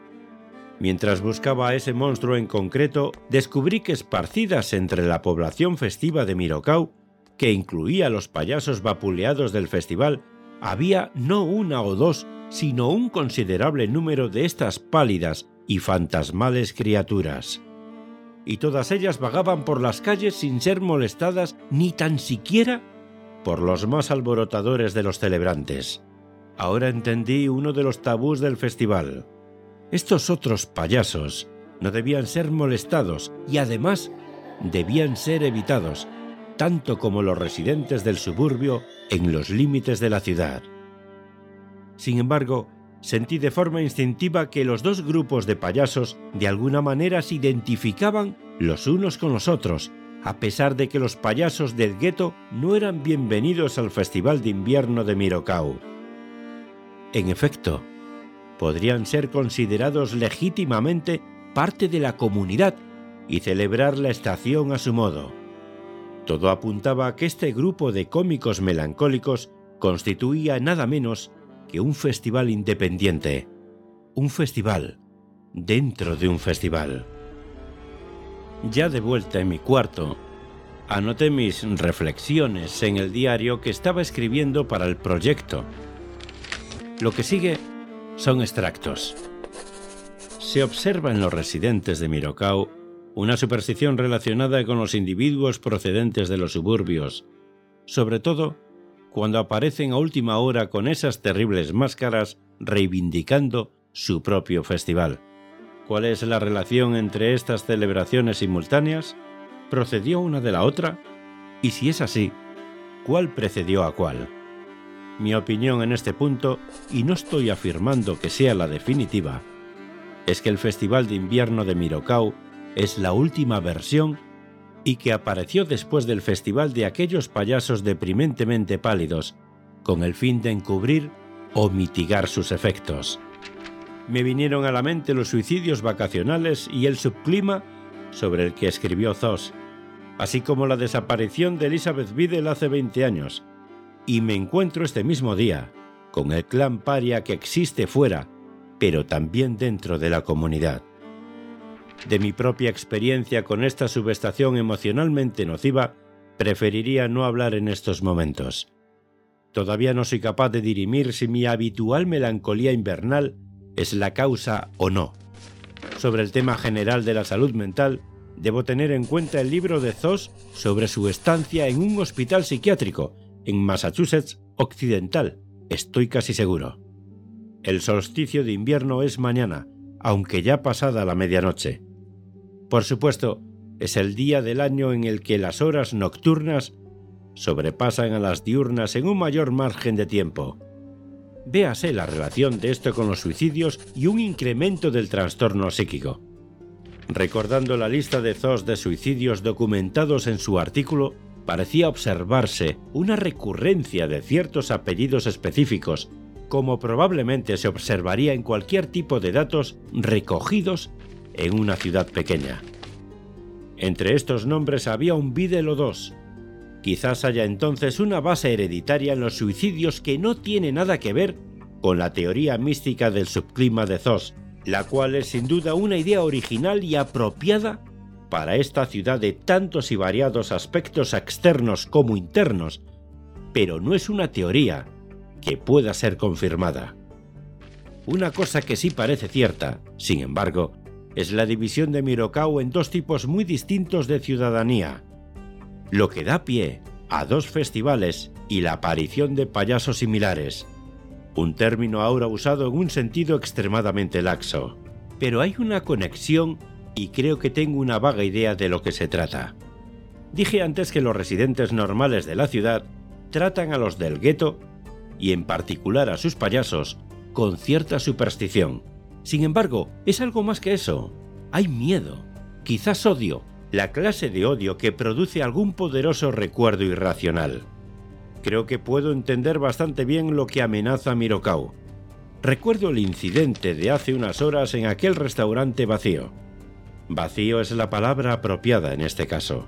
Mientras buscaba a ese monstruo en concreto, descubrí que esparcidas entre la población festiva de Mirocau, que incluía los payasos vapuleados del festival, había no una o dos, sino un considerable número de estas pálidas y fantasmales criaturas. Y todas ellas vagaban por las calles sin ser molestadas ni tan siquiera por los más alborotadores de los celebrantes. Ahora entendí uno de los tabús del festival. Estos otros payasos no debían ser molestados y además debían ser evitados, tanto como los residentes del suburbio en los límites de la ciudad. Sin embargo, sentí de forma instintiva que los dos grupos de payasos de alguna manera se identificaban los unos con los otros, a pesar de que los payasos del gueto no eran bienvenidos al Festival de Invierno de Mirocau. En efecto, podrían ser considerados legítimamente parte de la comunidad y celebrar la estación a su modo. Todo apuntaba a que este grupo de cómicos melancólicos constituía nada menos que un festival independiente, un festival dentro de un festival. Ya de vuelta en mi cuarto, anoté mis reflexiones en el diario que estaba escribiendo para el proyecto. Lo que sigue son extractos. Se observa en los residentes de Mirocau una superstición relacionada con los individuos procedentes de los suburbios, sobre todo cuando aparecen a última hora con esas terribles máscaras reivindicando su propio festival. ¿Cuál es la relación entre estas celebraciones simultáneas? ¿Procedió una de la otra? Y si es así, ¿cuál precedió a cuál? Mi opinión en este punto, y no estoy afirmando que sea la definitiva, es que el Festival de Invierno de Mirocau es la última versión y que apareció después del Festival de aquellos payasos deprimentemente pálidos, con el fin de encubrir o mitigar sus efectos. Me vinieron a la mente los suicidios vacacionales y el subclima sobre el que escribió Zos, así como la desaparición de Elizabeth Biddle hace 20 años, y me encuentro este mismo día con el clan paria que existe fuera, pero también dentro de la comunidad. De mi propia experiencia con esta subestación emocionalmente nociva, preferiría no hablar en estos momentos. Todavía no soy capaz de dirimir si mi habitual melancolía invernal es la causa o no. Sobre el tema general de la salud mental, debo tener en cuenta el libro de Zoss sobre su estancia en un hospital psiquiátrico en Massachusetts Occidental, estoy casi seguro. El solsticio de invierno es mañana, aunque ya pasada la medianoche. Por supuesto, es el día del año en el que las horas nocturnas sobrepasan a las diurnas en un mayor margen de tiempo. Véase la relación de esto con los suicidios y un incremento del trastorno psíquico. Recordando la lista de ZOS de suicidios documentados en su artículo, parecía observarse una recurrencia de ciertos apellidos específicos, como probablemente se observaría en cualquier tipo de datos recogidos en una ciudad pequeña. Entre estos nombres había un Bidel 2. Quizás haya entonces una base hereditaria en los suicidios que no tiene nada que ver con la teoría mística del subclima de Zos, la cual es sin duda una idea original y apropiada para esta ciudad de tantos y variados aspectos externos como internos, pero no es una teoría que pueda ser confirmada. Una cosa que sí parece cierta, sin embargo, es la división de Mirocao en dos tipos muy distintos de ciudadanía, lo que da pie a dos festivales y la aparición de payasos similares, un término ahora usado en un sentido extremadamente laxo. Pero hay una conexión y creo que tengo una vaga idea de lo que se trata. Dije antes que los residentes normales de la ciudad tratan a los del gueto, y en particular a sus payasos, con cierta superstición. Sin embargo, es algo más que eso. Hay miedo, quizás odio, la clase de odio que produce algún poderoso recuerdo irracional. Creo que puedo entender bastante bien lo que amenaza a Mirokau. Recuerdo el incidente de hace unas horas en aquel restaurante vacío. Vacío es la palabra apropiada en este caso.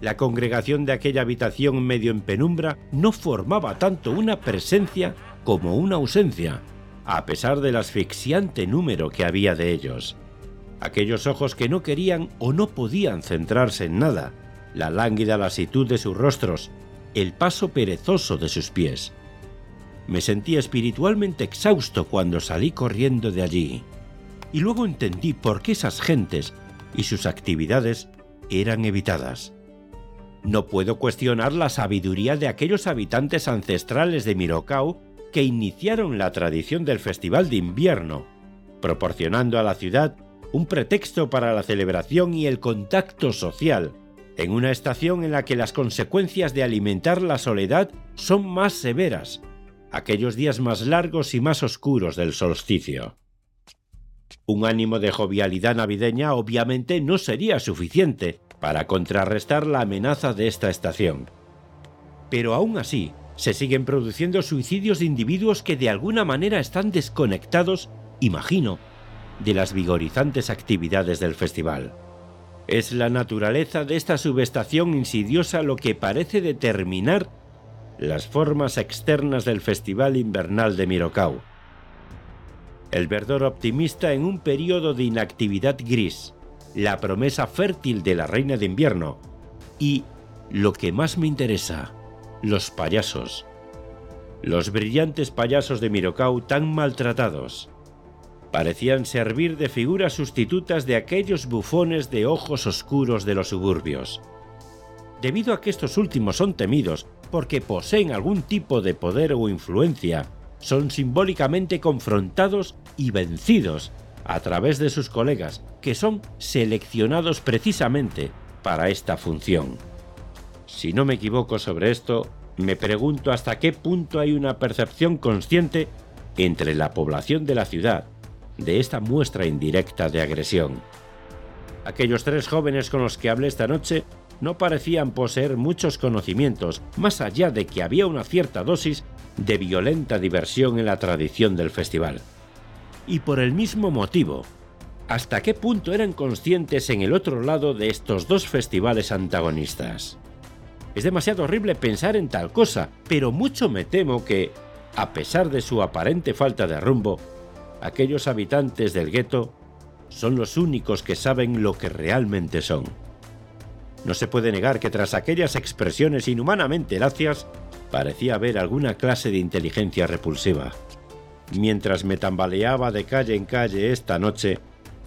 La congregación de aquella habitación medio en penumbra no formaba tanto una presencia como una ausencia, a pesar del asfixiante número que había de ellos. Aquellos ojos que no querían o no podían centrarse en nada, la lánguida lasitud de sus rostros, el paso perezoso de sus pies. Me sentí espiritualmente exhausto cuando salí corriendo de allí. Y luego entendí por qué esas gentes y sus actividades eran evitadas. No puedo cuestionar la sabiduría de aquellos habitantes ancestrales de Mirokau que iniciaron la tradición del Festival de Invierno, proporcionando a la ciudad un pretexto para la celebración y el contacto social, en una estación en la que las consecuencias de alimentar la soledad son más severas, aquellos días más largos y más oscuros del solsticio. Un ánimo de jovialidad navideña obviamente no sería suficiente para contrarrestar la amenaza de esta estación. Pero aún así, se siguen produciendo suicidios de individuos que de alguna manera están desconectados, imagino, de las vigorizantes actividades del festival. Es la naturaleza de esta subestación insidiosa lo que parece determinar las formas externas del Festival Invernal de Mirokau. El verdor optimista en un periodo de inactividad gris, la promesa fértil de la reina de invierno y, lo que más me interesa, los payasos. Los brillantes payasos de Mirokau tan maltratados, parecían servir de figuras sustitutas de aquellos bufones de ojos oscuros de los suburbios. Debido a que estos últimos son temidos porque poseen algún tipo de poder o influencia, son simbólicamente confrontados y vencidos a través de sus colegas, que son seleccionados precisamente para esta función. Si no me equivoco sobre esto, me pregunto hasta qué punto hay una percepción consciente entre la población de la ciudad de esta muestra indirecta de agresión. Aquellos tres jóvenes con los que hablé esta noche no parecían poseer muchos conocimientos, más allá de que había una cierta dosis de violenta diversión en la tradición del festival. Y por el mismo motivo, ¿hasta qué punto eran conscientes en el otro lado de estos dos festivales antagonistas? Es demasiado horrible pensar en tal cosa, pero mucho me temo que, a pesar de su aparente falta de rumbo, aquellos habitantes del gueto son los únicos que saben lo que realmente son. No se puede negar que tras aquellas expresiones inhumanamente lacias parecía haber alguna clase de inteligencia repulsiva. Mientras me tambaleaba de calle en calle esta noche,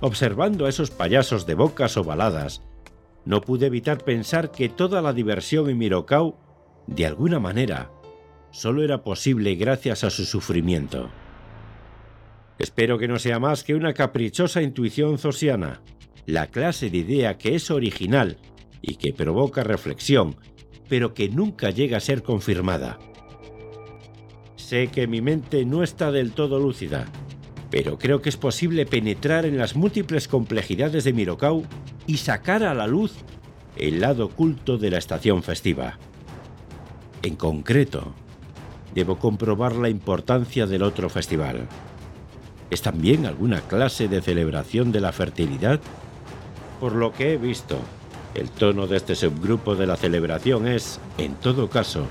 observando a esos payasos de bocas ovaladas, no pude evitar pensar que toda la diversión en Mirokau, de alguna manera, solo era posible gracias a su sufrimiento. Espero que no sea más que una caprichosa intuición zosiana, la clase de idea que es original y que provoca reflexión, pero que nunca llega a ser confirmada. Sé que mi mente no está del todo lúcida, pero creo que es posible penetrar en las múltiples complejidades de Mirokau y sacar a la luz el lado oculto de la estación festiva. En concreto, debo comprobar la importancia del otro festival. ¿Es también alguna clase de celebración de la fertilidad? Por lo que he visto, el tono de este subgrupo de la celebración es, en todo caso,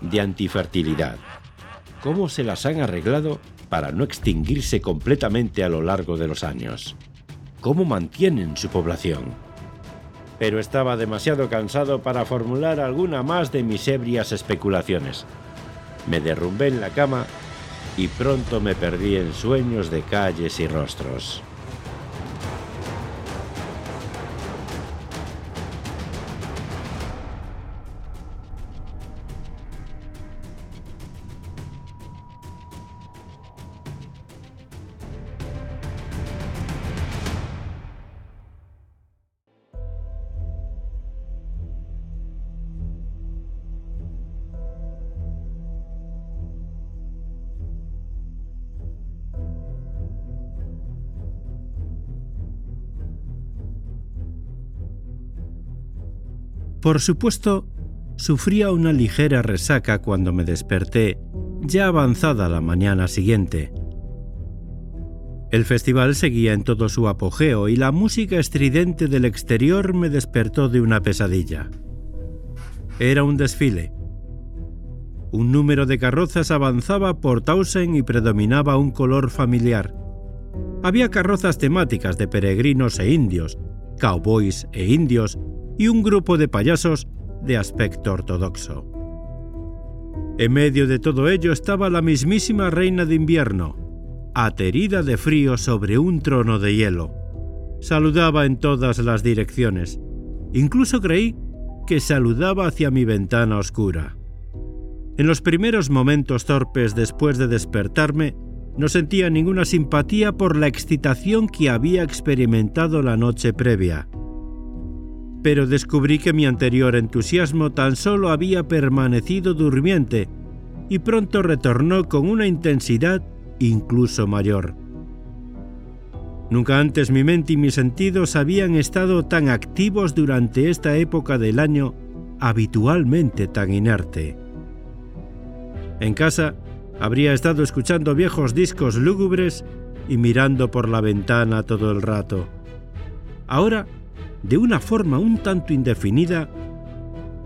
de antifertilidad. ¿Cómo se las han arreglado para no extinguirse completamente a lo largo de los años? ¿Cómo mantienen su población? Pero estaba demasiado cansado para formular alguna más de mis ebrias especulaciones. Me derrumbé en la cama y pronto me perdí en sueños de calles y rostros. Por supuesto, sufría una ligera resaca cuando me desperté, ya avanzada la mañana siguiente. El festival seguía en todo su apogeo y la música estridente del exterior me despertó de una pesadilla. Era un desfile. Un número de carrozas avanzaba por Tausen y predominaba un color familiar. Había carrozas temáticas de peregrinos e indios, cowboys e indios y un grupo de payasos de aspecto ortodoxo. En medio de todo ello estaba la mismísima reina de invierno, aterida de frío sobre un trono de hielo. Saludaba en todas las direcciones. Incluso creí que saludaba hacia mi ventana oscura. En los primeros momentos torpes después de despertarme, no sentía ninguna simpatía por la excitación que había experimentado la noche previa. Pero descubrí que mi anterior entusiasmo tan solo había permanecido durmiente y pronto retornó con una intensidad incluso mayor. Nunca antes mi mente y mis sentidos habían estado tan activos durante esta época del año habitualmente tan inerte. En casa habría estado escuchando viejos discos lúgubres y mirando por la ventana todo el rato. Ahora, de una forma un tanto indefinida,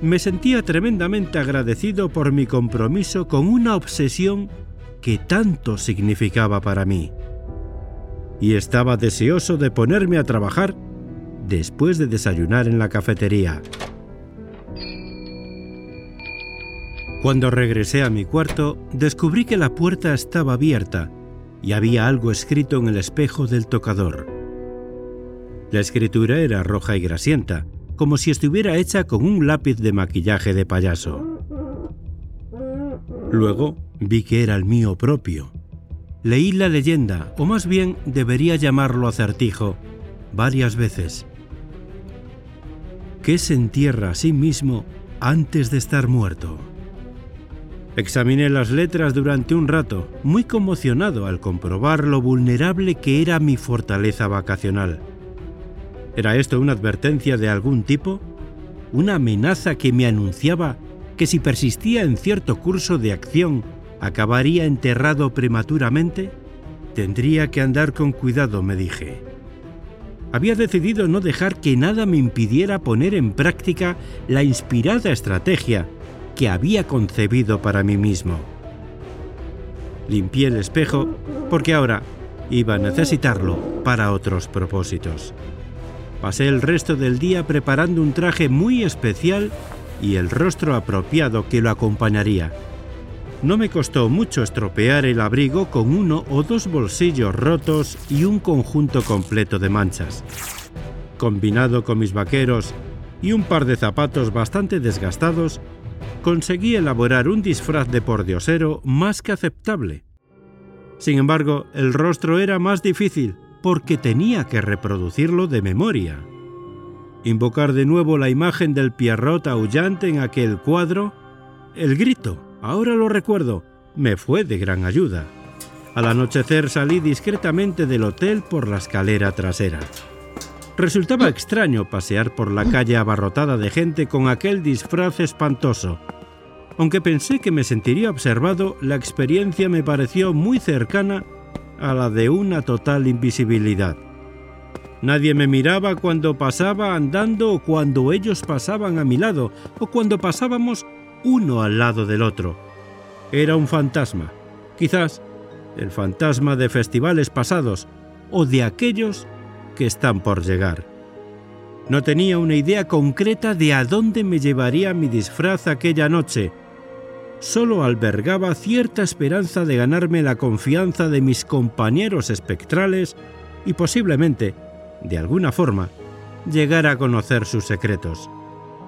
me sentía tremendamente agradecido por mi compromiso con una obsesión que tanto significaba para mí. Y estaba deseoso de ponerme a trabajar después de desayunar en la cafetería. Cuando regresé a mi cuarto, descubrí que la puerta estaba abierta y había algo escrito en el espejo del tocador. La escritura era roja y grasienta, como si estuviera hecha con un lápiz de maquillaje de payaso. Luego vi que era el mío propio. Leí la leyenda, o más bien debería llamarlo acertijo, varias veces. ¿Qué se entierra a sí mismo antes de estar muerto? Examiné las letras durante un rato, muy conmocionado al comprobar lo vulnerable que era mi fortaleza vacacional. ¿Era esto una advertencia de algún tipo? ¿Una amenaza que me anunciaba que si persistía en cierto curso de acción acabaría enterrado prematuramente? Tendría que andar con cuidado, me dije. Había decidido no dejar que nada me impidiera poner en práctica la inspirada estrategia que había concebido para mí mismo. Limpié el espejo porque ahora iba a necesitarlo para otros propósitos. Pasé el resto del día preparando un traje muy especial y el rostro apropiado que lo acompañaría. No me costó mucho estropear el abrigo con uno o dos bolsillos rotos y un conjunto completo de manchas. Combinado con mis vaqueros y un par de zapatos bastante desgastados, conseguí elaborar un disfraz de pordiosero más que aceptable. Sin embargo, el rostro era más difícil porque tenía que reproducirlo de memoria. Invocar de nuevo la imagen del Pierrot aullante en aquel cuadro, el grito, ahora lo recuerdo, me fue de gran ayuda. Al anochecer salí discretamente del hotel por la escalera trasera. Resultaba extraño pasear por la calle abarrotada de gente con aquel disfraz espantoso. Aunque pensé que me sentiría observado, la experiencia me pareció muy cercana a la de una total invisibilidad. Nadie me miraba cuando pasaba andando o cuando ellos pasaban a mi lado o cuando pasábamos uno al lado del otro. Era un fantasma, quizás el fantasma de festivales pasados o de aquellos que están por llegar. No tenía una idea concreta de a dónde me llevaría mi disfraz aquella noche, solo albergaba cierta esperanza de ganarme la confianza de mis compañeros espectrales y posiblemente, de alguna forma, llegar a conocer sus secretos.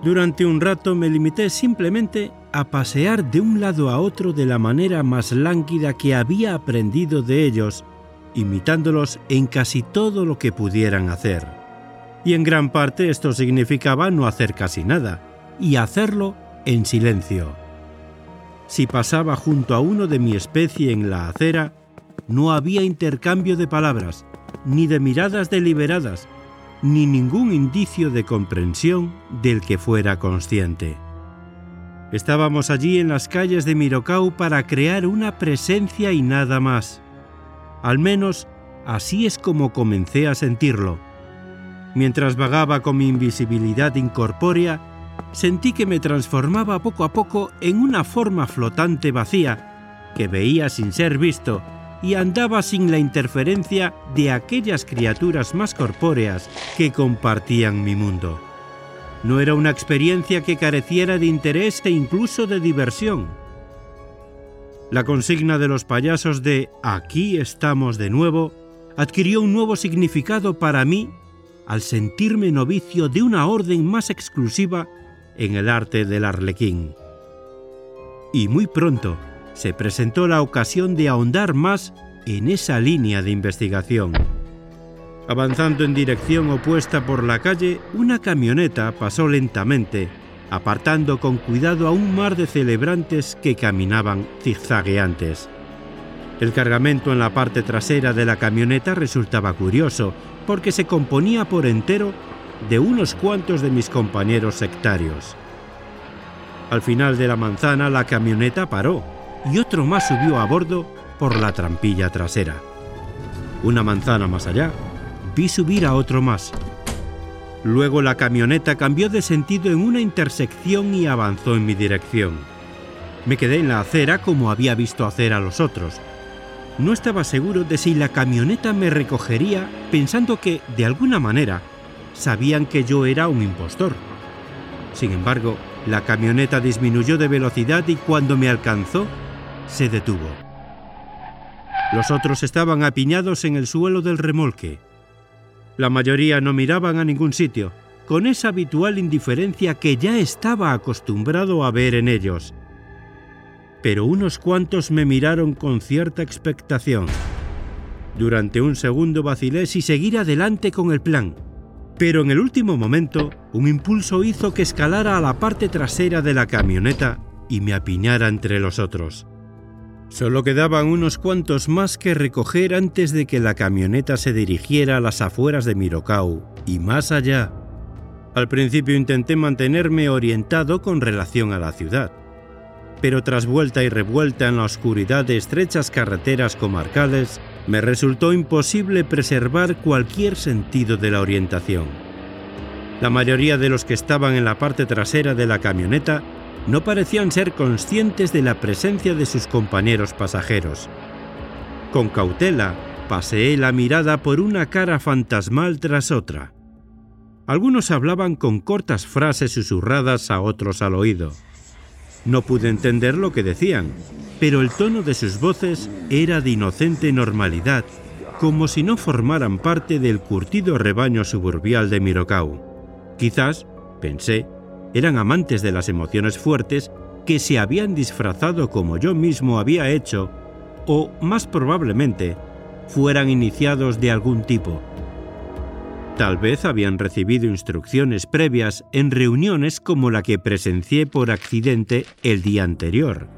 Durante un rato me limité simplemente a pasear de un lado a otro de la manera más lánguida que había aprendido de ellos, imitándolos en casi todo lo que pudieran hacer. Y en gran parte esto significaba no hacer casi nada, y hacerlo en silencio. Si pasaba junto a uno de mi especie en la acera, no había intercambio de palabras, ni de miradas deliberadas, ni ningún indicio de comprensión del que fuera consciente. Estábamos allí en las calles de Mirocau para crear una presencia y nada más. Al menos así es como comencé a sentirlo. Mientras vagaba con mi invisibilidad incorpórea, sentí que me transformaba poco a poco en una forma flotante vacía, que veía sin ser visto y andaba sin la interferencia de aquellas criaturas más corpóreas que compartían mi mundo. No era una experiencia que careciera de interés e incluso de diversión. La consigna de los payasos de Aquí estamos de nuevo adquirió un nuevo significado para mí al sentirme novicio de una orden más exclusiva en el arte del arlequín. Y muy pronto se presentó la ocasión de ahondar más en esa línea de investigación. Avanzando en dirección opuesta por la calle, una camioneta pasó lentamente, apartando con cuidado a un mar de celebrantes que caminaban zigzagueantes. El cargamento en la parte trasera de la camioneta resultaba curioso, porque se componía por entero de unos cuantos de mis compañeros sectarios. Al final de la manzana la camioneta paró y otro más subió a bordo por la trampilla trasera. Una manzana más allá, vi subir a otro más. Luego la camioneta cambió de sentido en una intersección y avanzó en mi dirección. Me quedé en la acera como había visto hacer a los otros. No estaba seguro de si la camioneta me recogería pensando que, de alguna manera, sabían que yo era un impostor. Sin embargo, la camioneta disminuyó de velocidad y cuando me alcanzó, se detuvo. Los otros estaban apiñados en el suelo del remolque. La mayoría no miraban a ningún sitio, con esa habitual indiferencia que ya estaba acostumbrado a ver en ellos. Pero unos cuantos me miraron con cierta expectación. Durante un segundo vacilé si seguir adelante con el plan, pero en el último momento un impulso hizo que escalara a la parte trasera de la camioneta y me apiñara entre los otros. Solo quedaban unos cuantos más que recoger antes de que la camioneta se dirigiera a las afueras de Mirocau y más allá. Al principio intenté mantenerme orientado con relación a la ciudad, pero tras vuelta y revuelta en la oscuridad de estrechas carreteras comarcales, me resultó imposible preservar cualquier sentido de la orientación. La mayoría de los que estaban en la parte trasera de la camioneta no parecían ser conscientes de la presencia de sus compañeros pasajeros. Con cautela, paseé la mirada por una cara fantasmal tras otra. Algunos hablaban con cortas frases susurradas a otros al oído. No pude entender lo que decían, pero el tono de sus voces era de inocente normalidad, como si no formaran parte del curtido rebaño suburbial de Mirocau. Quizás, pensé, eran amantes de las emociones fuertes que se habían disfrazado como yo mismo había hecho, o, más probablemente, fueran iniciados de algún tipo. Tal vez habían recibido instrucciones previas en reuniones como la que presencié por accidente el día anterior.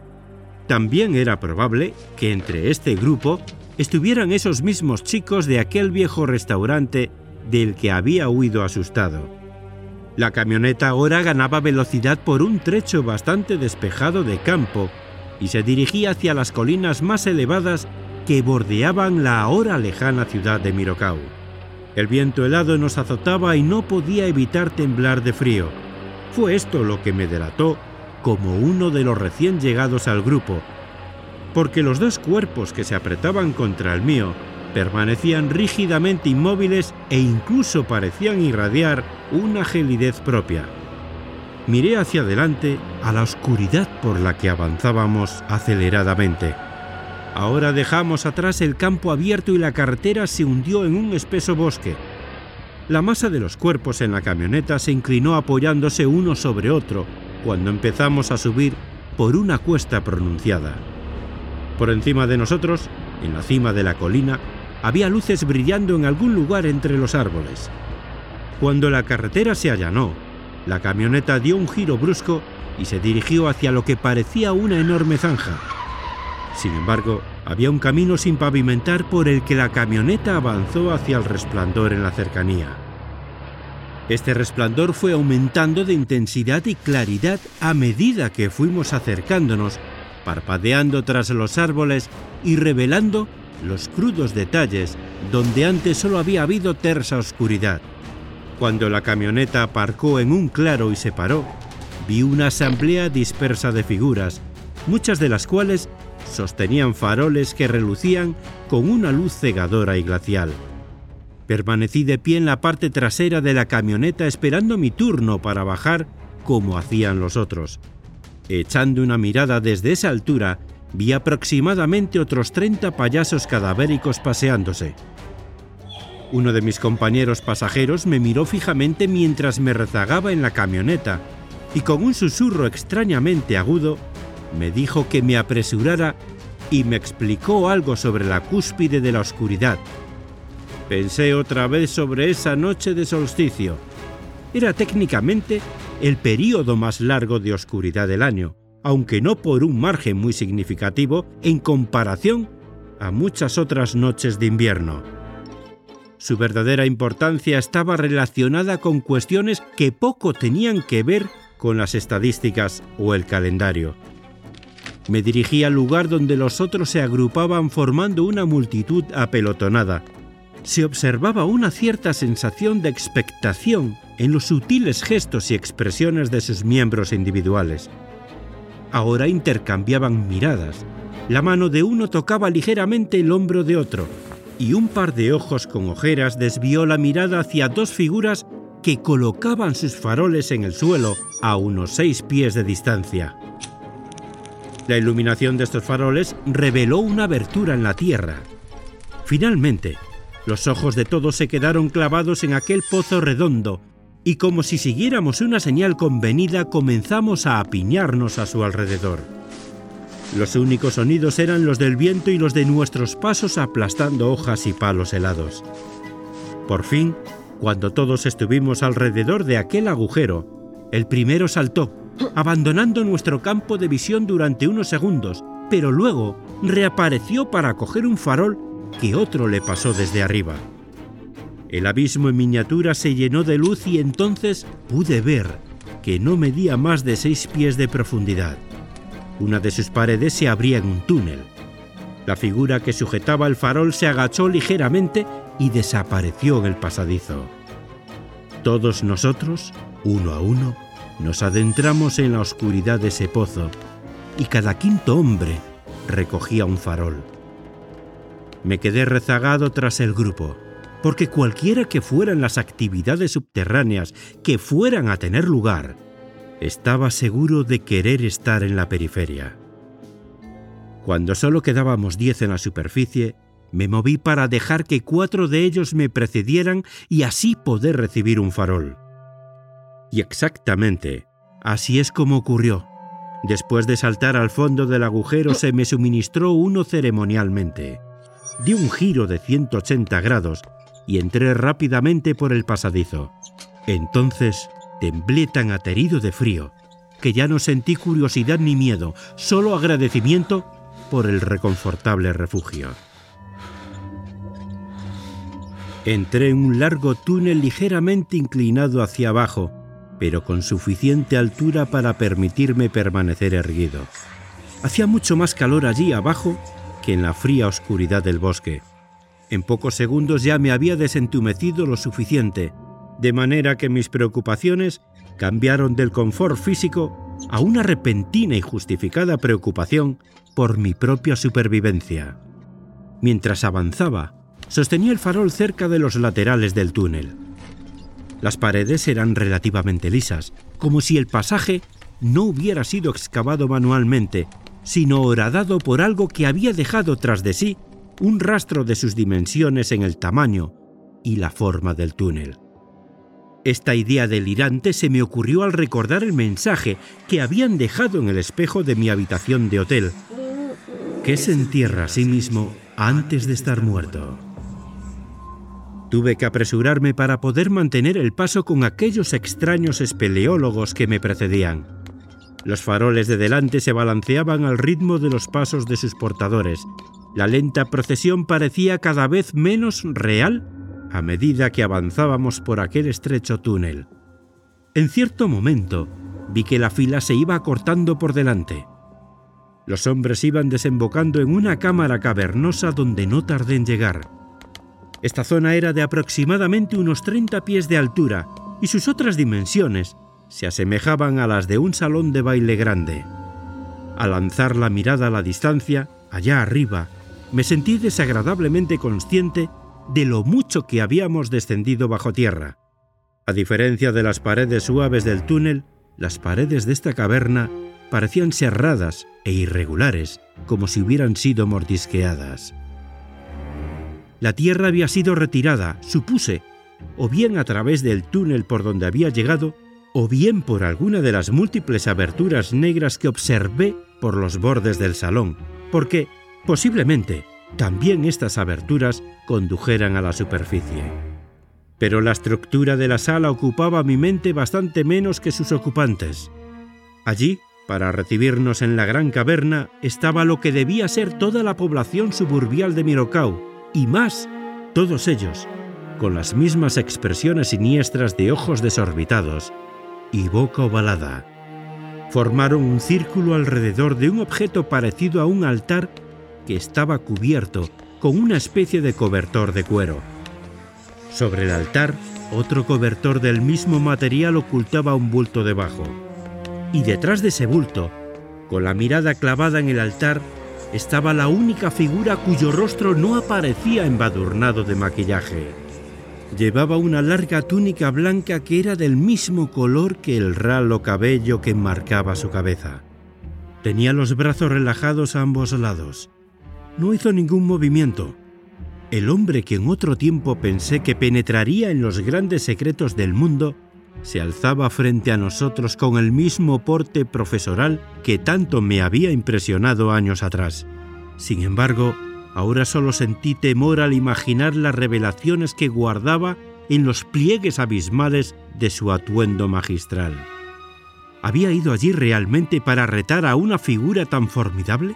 También era probable que entre este grupo estuvieran esos mismos chicos de aquel viejo restaurante del que había huido asustado. La camioneta ahora ganaba velocidad por un trecho bastante despejado de campo y se dirigía hacia las colinas más elevadas que bordeaban la ahora lejana ciudad de Mirocau. El viento helado nos azotaba y no podía evitar temblar de frío. Fue esto lo que me delató como uno de los recién llegados al grupo, porque los dos cuerpos que se apretaban contra el mío permanecían rígidamente inmóviles e incluso parecían irradiar una gelidez propia. Miré hacia adelante a la oscuridad por la que avanzábamos aceleradamente. Ahora dejamos atrás el campo abierto y la carretera se hundió en un espeso bosque. La masa de los cuerpos en la camioneta se inclinó apoyándose uno sobre otro cuando empezamos a subir por una cuesta pronunciada. Por encima de nosotros, en la cima de la colina, había luces brillando en algún lugar entre los árboles. Cuando la carretera se allanó, la camioneta dio un giro brusco y se dirigió hacia lo que parecía una enorme zanja. Sin embargo, había un camino sin pavimentar por el que la camioneta avanzó hacia el resplandor en la cercanía. Este resplandor fue aumentando de intensidad y claridad a medida que fuimos acercándonos, parpadeando tras los árboles y revelando los crudos detalles donde antes solo había habido tersa oscuridad. Cuando la camioneta aparcó en un claro y se paró, vi una asamblea dispersa de figuras, muchas de las cuales sostenían faroles que relucían con una luz cegadora y glacial. Permanecí de pie en la parte trasera de la camioneta esperando mi turno para bajar como hacían los otros. Echando una mirada desde esa altura, vi aproximadamente otros 30 payasos cadavéricos paseándose. Uno de mis compañeros pasajeros me miró fijamente mientras me rezagaba en la camioneta y con un susurro extrañamente agudo me dijo que me apresurara y me explicó algo sobre la cúspide de la oscuridad, Pensé otra vez sobre esa noche de solsticio. Era técnicamente el período más largo de oscuridad del año, aunque no por un margen muy significativo en comparación a muchas otras noches de invierno. Su verdadera importancia estaba relacionada con cuestiones que poco tenían que ver con las estadísticas o el calendario. Me dirigí al lugar donde los otros se agrupaban formando una multitud apelotonada, se observaba una cierta sensación de expectación en los sutiles gestos y expresiones de sus miembros individuales. Ahora intercambiaban miradas. La mano de uno tocaba ligeramente el hombro de otro, y un par de ojos con ojeras desvió la mirada hacia dos figuras que colocaban sus faroles en el suelo a unos seis pies de distancia. La iluminación de estos faroles reveló una abertura en la tierra. Finalmente, los ojos de todos se quedaron clavados en aquel pozo redondo, y como si siguiéramos una señal convenida comenzamos a apiñarnos a su alrededor. Los únicos sonidos eran los del viento y los de nuestros pasos aplastando hojas y palos helados. Por fin, cuando todos estuvimos alrededor de aquel agujero, el primero saltó, abandonando nuestro campo de visión durante unos segundos, pero luego reapareció para coger un farol que otro le pasó desde arriba. El abismo en miniatura se llenó de luz y entonces pude ver que no medía más de seis pies de profundidad. Una de sus paredes se abría en un túnel. La figura que sujetaba el farol se agachó ligeramente y desapareció en el pasadizo. Todos nosotros, uno a uno, nos adentramos en la oscuridad de ese pozo y cada quinto hombre recogía un farol. Me quedé rezagado tras el grupo, porque cualquiera que fueran las actividades subterráneas que fueran a tener lugar, estaba seguro de querer estar en la periferia. Cuando solo quedábamos diez en la superficie, me moví para dejar que cuatro de ellos me precedieran y así poder recibir un farol. Y exactamente, así es como ocurrió. Después de saltar al fondo del agujero se me suministró uno ceremonialmente di un giro de 180 grados y entré rápidamente por el pasadizo. Entonces temblé tan aterido de frío que ya no sentí curiosidad ni miedo, solo agradecimiento por el reconfortable refugio. Entré en un largo túnel ligeramente inclinado hacia abajo, pero con suficiente altura para permitirme permanecer erguido. Hacía mucho más calor allí abajo que en la fría oscuridad del bosque. En pocos segundos ya me había desentumecido lo suficiente, de manera que mis preocupaciones cambiaron del confort físico a una repentina y justificada preocupación por mi propia supervivencia. Mientras avanzaba, sostenía el farol cerca de los laterales del túnel. Las paredes eran relativamente lisas, como si el pasaje no hubiera sido excavado manualmente sino horadado por algo que había dejado tras de sí un rastro de sus dimensiones en el tamaño y la forma del túnel. Esta idea delirante se me ocurrió al recordar el mensaje que habían dejado en el espejo de mi habitación de hotel, que se entierra a sí mismo antes de estar muerto. Tuve que apresurarme para poder mantener el paso con aquellos extraños espeleólogos que me precedían. Los faroles de delante se balanceaban al ritmo de los pasos de sus portadores. La lenta procesión parecía cada vez menos real a medida que avanzábamos por aquel estrecho túnel. En cierto momento vi que la fila se iba acortando por delante. Los hombres iban desembocando en una cámara cavernosa donde no tardé en llegar. Esta zona era de aproximadamente unos 30 pies de altura y sus otras dimensiones se asemejaban a las de un salón de baile grande. Al lanzar la mirada a la distancia, allá arriba, me sentí desagradablemente consciente de lo mucho que habíamos descendido bajo tierra. A diferencia de las paredes suaves del túnel, las paredes de esta caverna parecían cerradas e irregulares, como si hubieran sido mordisqueadas. La tierra había sido retirada, supuse, o bien a través del túnel por donde había llegado, o bien por alguna de las múltiples aberturas negras que observé por los bordes del salón, porque, posiblemente, también estas aberturas condujeran a la superficie. Pero la estructura de la sala ocupaba mi mente bastante menos que sus ocupantes. Allí, para recibirnos en la gran caverna, estaba lo que debía ser toda la población suburbial de Mirocau, y más, todos ellos, con las mismas expresiones siniestras de ojos desorbitados y boca ovalada. Formaron un círculo alrededor de un objeto parecido a un altar que estaba cubierto con una especie de cobertor de cuero. Sobre el altar, otro cobertor del mismo material ocultaba un bulto debajo. Y detrás de ese bulto, con la mirada clavada en el altar, estaba la única figura cuyo rostro no aparecía embadurnado de maquillaje. Llevaba una larga túnica blanca que era del mismo color que el ralo cabello que enmarcaba su cabeza. Tenía los brazos relajados a ambos lados. No hizo ningún movimiento. El hombre que en otro tiempo pensé que penetraría en los grandes secretos del mundo se alzaba frente a nosotros con el mismo porte profesoral que tanto me había impresionado años atrás. Sin embargo, ahora solo sentí temor al imaginar las revelaciones que guardaba en los pliegues abismales de su atuendo magistral. ¿Había ido allí realmente para retar a una figura tan formidable?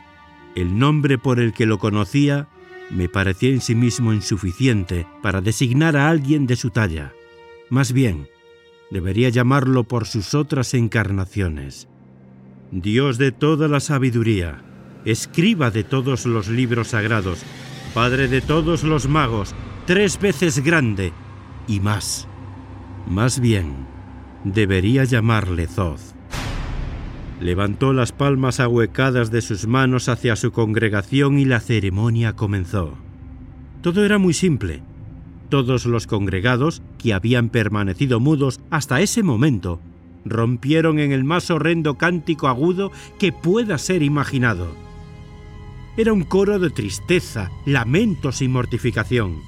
El nombre por el que lo conocía me parecía en sí mismo insuficiente para designar a alguien de su talla. Más bien, debería llamarlo por sus otras encarnaciones. Dios de toda la sabiduría, escriba de todos los libros sagrados, Padre de todos los magos, tres veces grande y más. Más bien, debería llamarle Zoz. Levantó las palmas ahuecadas de sus manos hacia su congregación y la ceremonia comenzó. Todo era muy simple. Todos los congregados, que habían permanecido mudos hasta ese momento, rompieron en el más horrendo cántico agudo que pueda ser imaginado. Era un coro de tristeza, lamentos y mortificación.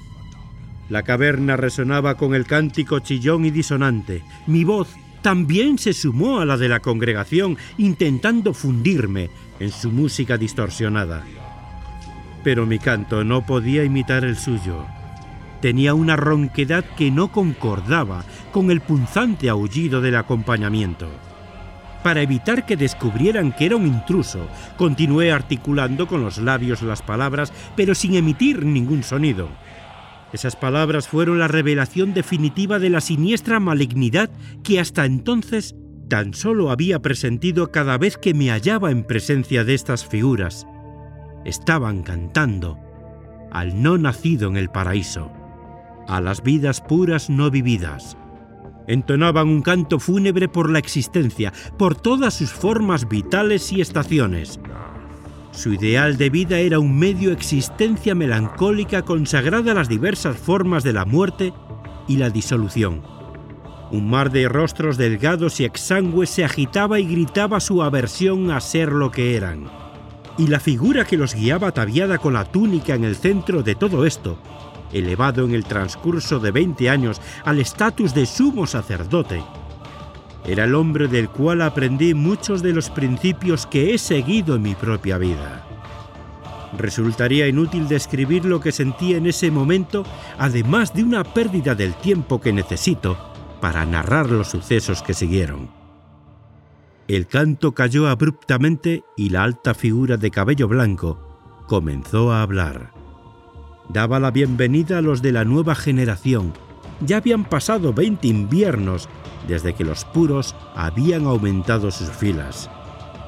La caverna resonaba con el cántico chillón y disonante. Mi voz también se sumó a la de la congregación, intentando fundirme en su música distorsionada. Pero mi canto no podía imitar el suyo. Tenía una ronquedad que no concordaba con el punzante aullido del acompañamiento. Para evitar que descubrieran que era un intruso, continué articulando con los labios las palabras, pero sin emitir ningún sonido. Esas palabras fueron la revelación definitiva de la siniestra malignidad que hasta entonces tan solo había presentido cada vez que me hallaba en presencia de estas figuras. Estaban cantando al no nacido en el paraíso, a las vidas puras no vividas. Entonaban un canto fúnebre por la existencia, por todas sus formas vitales y estaciones. Su ideal de vida era un medio existencia melancólica consagrada a las diversas formas de la muerte y la disolución. Un mar de rostros delgados y exangües se agitaba y gritaba su aversión a ser lo que eran. Y la figura que los guiaba ataviada con la túnica en el centro de todo esto, elevado en el transcurso de 20 años al estatus de sumo sacerdote, era el hombre del cual aprendí muchos de los principios que he seguido en mi propia vida. Resultaría inútil describir lo que sentí en ese momento, además de una pérdida del tiempo que necesito para narrar los sucesos que siguieron. El canto cayó abruptamente y la alta figura de cabello blanco comenzó a hablar. Daba la bienvenida a los de la nueva generación. Ya habían pasado 20 inviernos desde que los puros habían aumentado sus filas.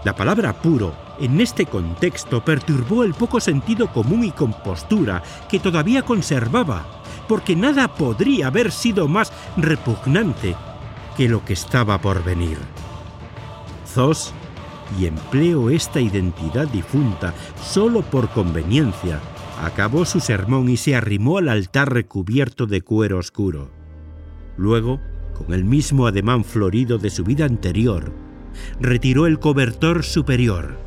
La palabra puro en este contexto perturbó el poco sentido común y compostura que todavía conservaba, porque nada podría haber sido más repugnante que lo que estaba por venir. Zos, y empleo esta identidad difunta solo por conveniencia, acabó su sermón y se arrimó al altar recubierto de cuero oscuro. Luego, con el mismo ademán florido de su vida anterior, retiró el cobertor superior.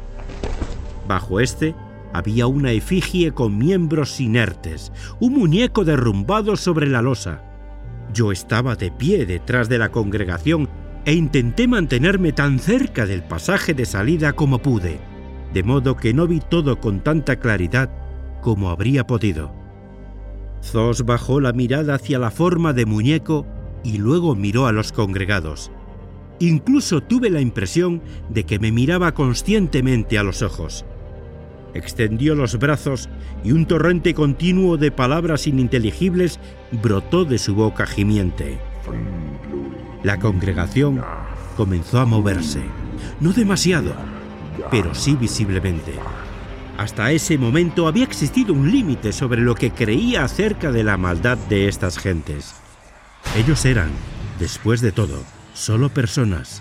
Bajo este había una efigie con miembros inertes, un muñeco derrumbado sobre la losa. Yo estaba de pie detrás de la congregación e intenté mantenerme tan cerca del pasaje de salida como pude, de modo que no vi todo con tanta claridad como habría podido. Zos bajó la mirada hacia la forma de muñeco y luego miró a los congregados. Incluso tuve la impresión de que me miraba conscientemente a los ojos. Extendió los brazos y un torrente continuo de palabras ininteligibles brotó de su boca gimiente. La congregación comenzó a moverse, no demasiado, pero sí visiblemente. Hasta ese momento había existido un límite sobre lo que creía acerca de la maldad de estas gentes. Ellos eran, después de todo, solo personas.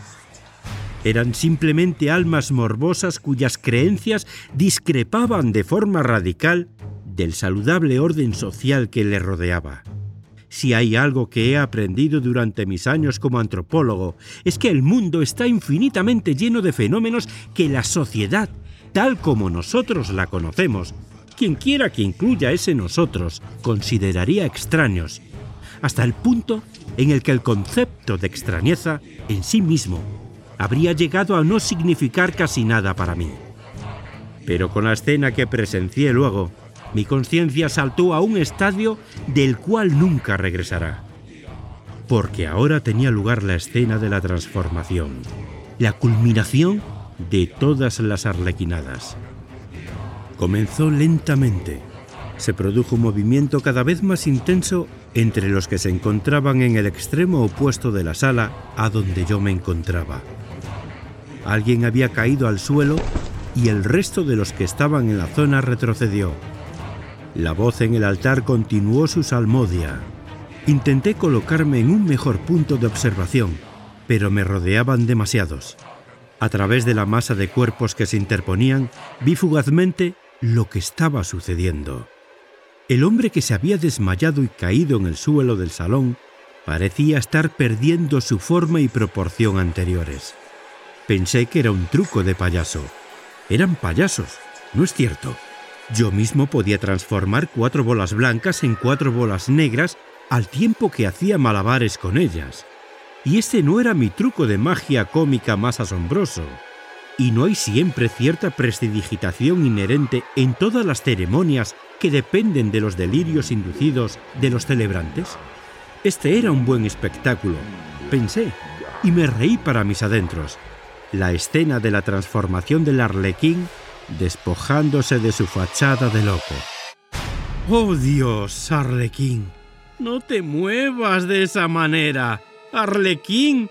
Eran simplemente almas morbosas cuyas creencias discrepaban de forma radical del saludable orden social que le rodeaba. Si hay algo que he aprendido durante mis años como antropólogo, es que el mundo está infinitamente lleno de fenómenos que la sociedad, tal como nosotros la conocemos, quien quiera que incluya ese nosotros, consideraría extraños, hasta el punto en el que el concepto de extrañeza en sí mismo habría llegado a no significar casi nada para mí. Pero con la escena que presencié luego, mi conciencia saltó a un estadio del cual nunca regresará. Porque ahora tenía lugar la escena de la transformación, la culminación de todas las arlequinadas. Comenzó lentamente. Se produjo un movimiento cada vez más intenso entre los que se encontraban en el extremo opuesto de la sala a donde yo me encontraba. Alguien había caído al suelo y el resto de los que estaban en la zona retrocedió. La voz en el altar continuó su salmodia. Intenté colocarme en un mejor punto de observación, pero me rodeaban demasiados. A través de la masa de cuerpos que se interponían, vi fugazmente lo que estaba sucediendo. El hombre que se había desmayado y caído en el suelo del salón parecía estar perdiendo su forma y proporción anteriores. Pensé que era un truco de payaso. Eran payasos, ¿no es cierto? Yo mismo podía transformar cuatro bolas blancas en cuatro bolas negras al tiempo que hacía malabares con ellas. Y ese no era mi truco de magia cómica más asombroso. ¿Y no hay siempre cierta prestidigitación inherente en todas las ceremonias que dependen de los delirios inducidos de los celebrantes? Este era un buen espectáculo, pensé, y me reí para mis adentros. La escena de la transformación del arlequín despojándose de su fachada de loco. ¡Oh Dios, Arlequín! No te muevas de esa manera. Arlequín,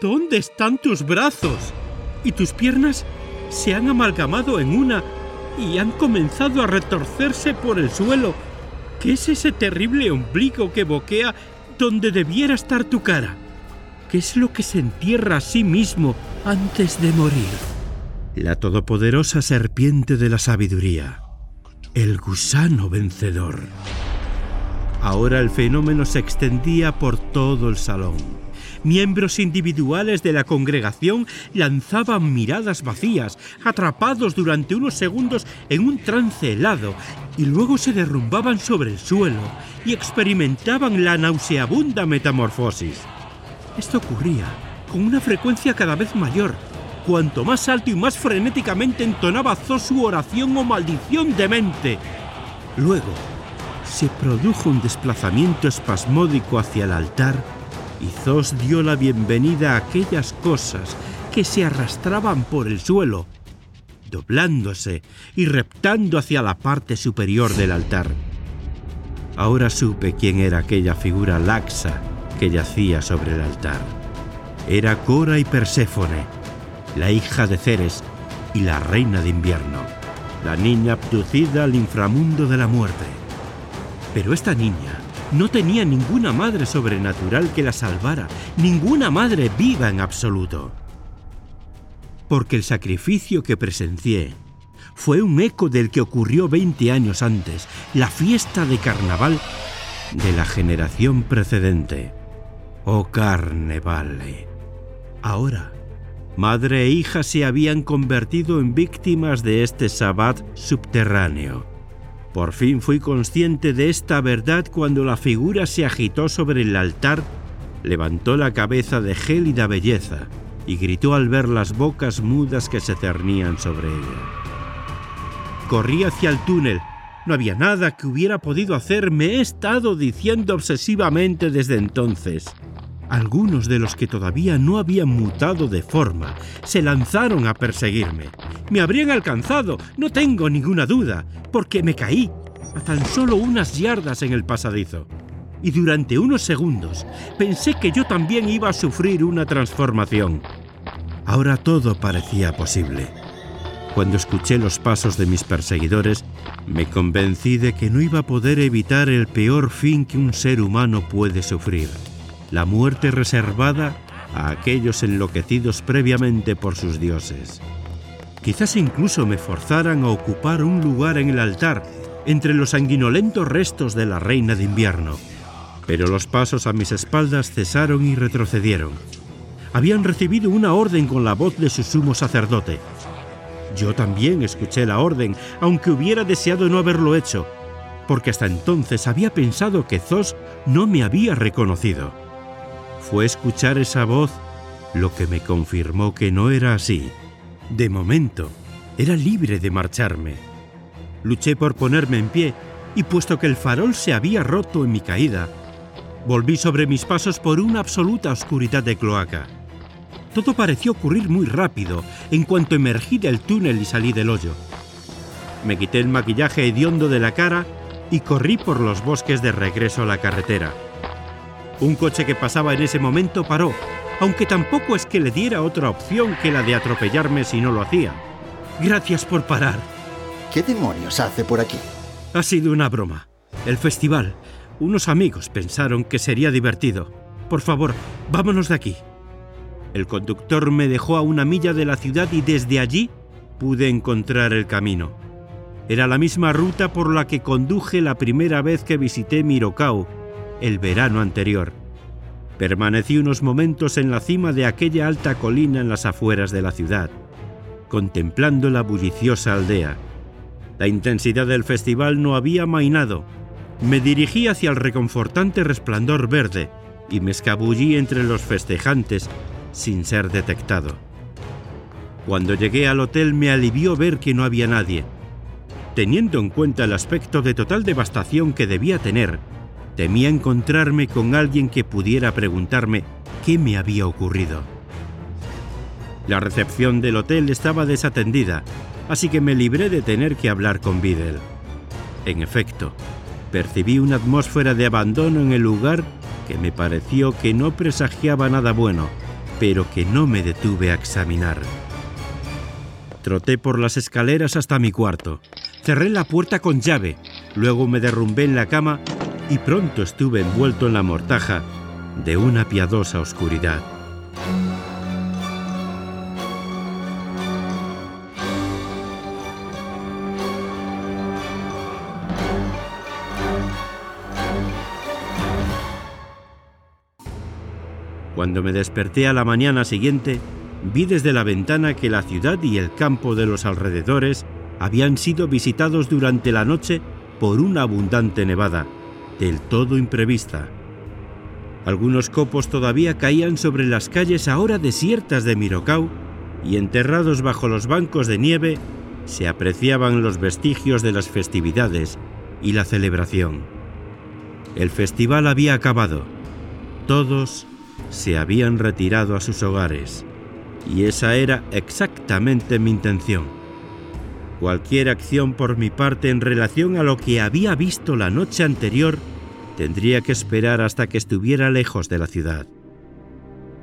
¿dónde están tus brazos? ¿Y tus piernas se han amalgamado en una y han comenzado a retorcerse por el suelo? ¿Qué es ese terrible ombligo que boquea donde debiera estar tu cara? ¿Qué es lo que se entierra a sí mismo antes de morir? la todopoderosa serpiente de la sabiduría, el gusano vencedor. Ahora el fenómeno se extendía por todo el salón. Miembros individuales de la congregación lanzaban miradas vacías, atrapados durante unos segundos en un trance helado, y luego se derrumbaban sobre el suelo y experimentaban la nauseabunda metamorfosis. Esto ocurría con una frecuencia cada vez mayor, cuanto más alto y más frenéticamente entonaba su oración o maldición demente. Luego, se produjo un desplazamiento espasmódico hacia el altar y Zos dio la bienvenida a aquellas cosas que se arrastraban por el suelo, doblándose y reptando hacia la parte superior del altar. Ahora supe quién era aquella figura laxa que yacía sobre el altar. Era Cora y Perséfone, la hija de Ceres y la reina de invierno, la niña abducida al inframundo de la muerte. Pero esta niña no tenía ninguna madre sobrenatural que la salvara, ninguna madre viva en absoluto. Porque el sacrificio que presencié fue un eco del que ocurrió 20 años antes, la fiesta de carnaval de la generación precedente. Oh carnevale. Ahora, madre e hija se habían convertido en víctimas de este sabbat subterráneo. Por fin fui consciente de esta verdad cuando la figura se agitó sobre el altar, levantó la cabeza de gélida belleza y gritó al ver las bocas mudas que se cernían sobre ella. Corrí hacia el túnel. No había nada que hubiera podido hacer, me he estado diciendo obsesivamente desde entonces. Algunos de los que todavía no habían mutado de forma se lanzaron a perseguirme. Me habrían alcanzado, no tengo ninguna duda, porque me caí a tan solo unas yardas en el pasadizo. Y durante unos segundos pensé que yo también iba a sufrir una transformación. Ahora todo parecía posible. Cuando escuché los pasos de mis perseguidores, me convencí de que no iba a poder evitar el peor fin que un ser humano puede sufrir la muerte reservada a aquellos enloquecidos previamente por sus dioses. Quizás incluso me forzaran a ocupar un lugar en el altar entre los sanguinolentos restos de la reina de invierno. Pero los pasos a mis espaldas cesaron y retrocedieron. Habían recibido una orden con la voz de su sumo sacerdote. Yo también escuché la orden, aunque hubiera deseado no haberlo hecho, porque hasta entonces había pensado que Zos no me había reconocido. Fue escuchar esa voz lo que me confirmó que no era así. De momento, era libre de marcharme. Luché por ponerme en pie y puesto que el farol se había roto en mi caída, volví sobre mis pasos por una absoluta oscuridad de cloaca. Todo pareció ocurrir muy rápido en cuanto emergí del túnel y salí del hoyo. Me quité el maquillaje hediondo de la cara y corrí por los bosques de regreso a la carretera. Un coche que pasaba en ese momento paró, aunque tampoco es que le diera otra opción que la de atropellarme si no lo hacía. Gracias por parar. ¿Qué demonios hace por aquí? Ha sido una broma. El festival. Unos amigos pensaron que sería divertido. Por favor, vámonos de aquí. El conductor me dejó a una milla de la ciudad y desde allí pude encontrar el camino. Era la misma ruta por la que conduje la primera vez que visité Mirocao el verano anterior. Permanecí unos momentos en la cima de aquella alta colina en las afueras de la ciudad, contemplando la bulliciosa aldea. La intensidad del festival no había mainado. Me dirigí hacia el reconfortante resplandor verde y me escabullí entre los festejantes sin ser detectado. Cuando llegué al hotel me alivió ver que no había nadie. Teniendo en cuenta el aspecto de total devastación que debía tener, Temía encontrarme con alguien que pudiera preguntarme qué me había ocurrido. La recepción del hotel estaba desatendida, así que me libré de tener que hablar con Videl. En efecto, percibí una atmósfera de abandono en el lugar que me pareció que no presagiaba nada bueno, pero que no me detuve a examinar. Troté por las escaleras hasta mi cuarto. Cerré la puerta con llave, luego me derrumbé en la cama y pronto estuve envuelto en la mortaja de una piadosa oscuridad. Cuando me desperté a la mañana siguiente, vi desde la ventana que la ciudad y el campo de los alrededores habían sido visitados durante la noche por una abundante nevada, del todo imprevista. Algunos copos todavía caían sobre las calles ahora desiertas de Mirocau y enterrados bajo los bancos de nieve se apreciaban los vestigios de las festividades y la celebración. El festival había acabado. Todos se habían retirado a sus hogares. Y esa era exactamente mi intención. Cualquier acción por mi parte en relación a lo que había visto la noche anterior Tendría que esperar hasta que estuviera lejos de la ciudad.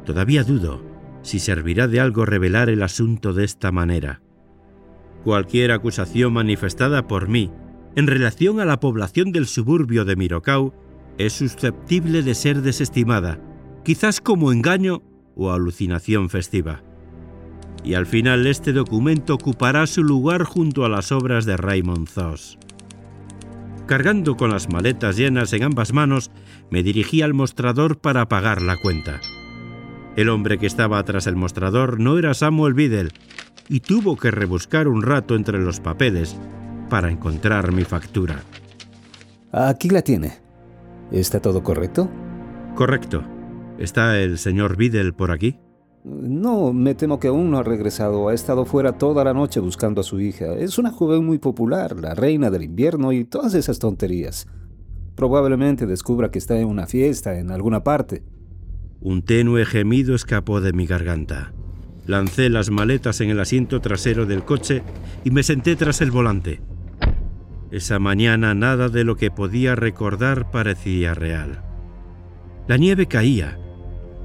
Todavía dudo si servirá de algo revelar el asunto de esta manera. Cualquier acusación manifestada por mí en relación a la población del suburbio de Mirocau es susceptible de ser desestimada, quizás como engaño o alucinación festiva. Y al final este documento ocupará su lugar junto a las obras de Raymond Zoss. Cargando con las maletas llenas en ambas manos, me dirigí al mostrador para pagar la cuenta. El hombre que estaba tras el mostrador no era Samuel Biddle, y tuvo que rebuscar un rato entre los papeles para encontrar mi factura. Aquí la tiene. ¿Está todo correcto? Correcto. ¿Está el señor Biddle por aquí? No, me temo que aún no ha regresado. Ha estado fuera toda la noche buscando a su hija. Es una joven muy popular, la reina del invierno y todas esas tonterías. Probablemente descubra que está en una fiesta en alguna parte. Un tenue gemido escapó de mi garganta. Lancé las maletas en el asiento trasero del coche y me senté tras el volante. Esa mañana nada de lo que podía recordar parecía real. La nieve caía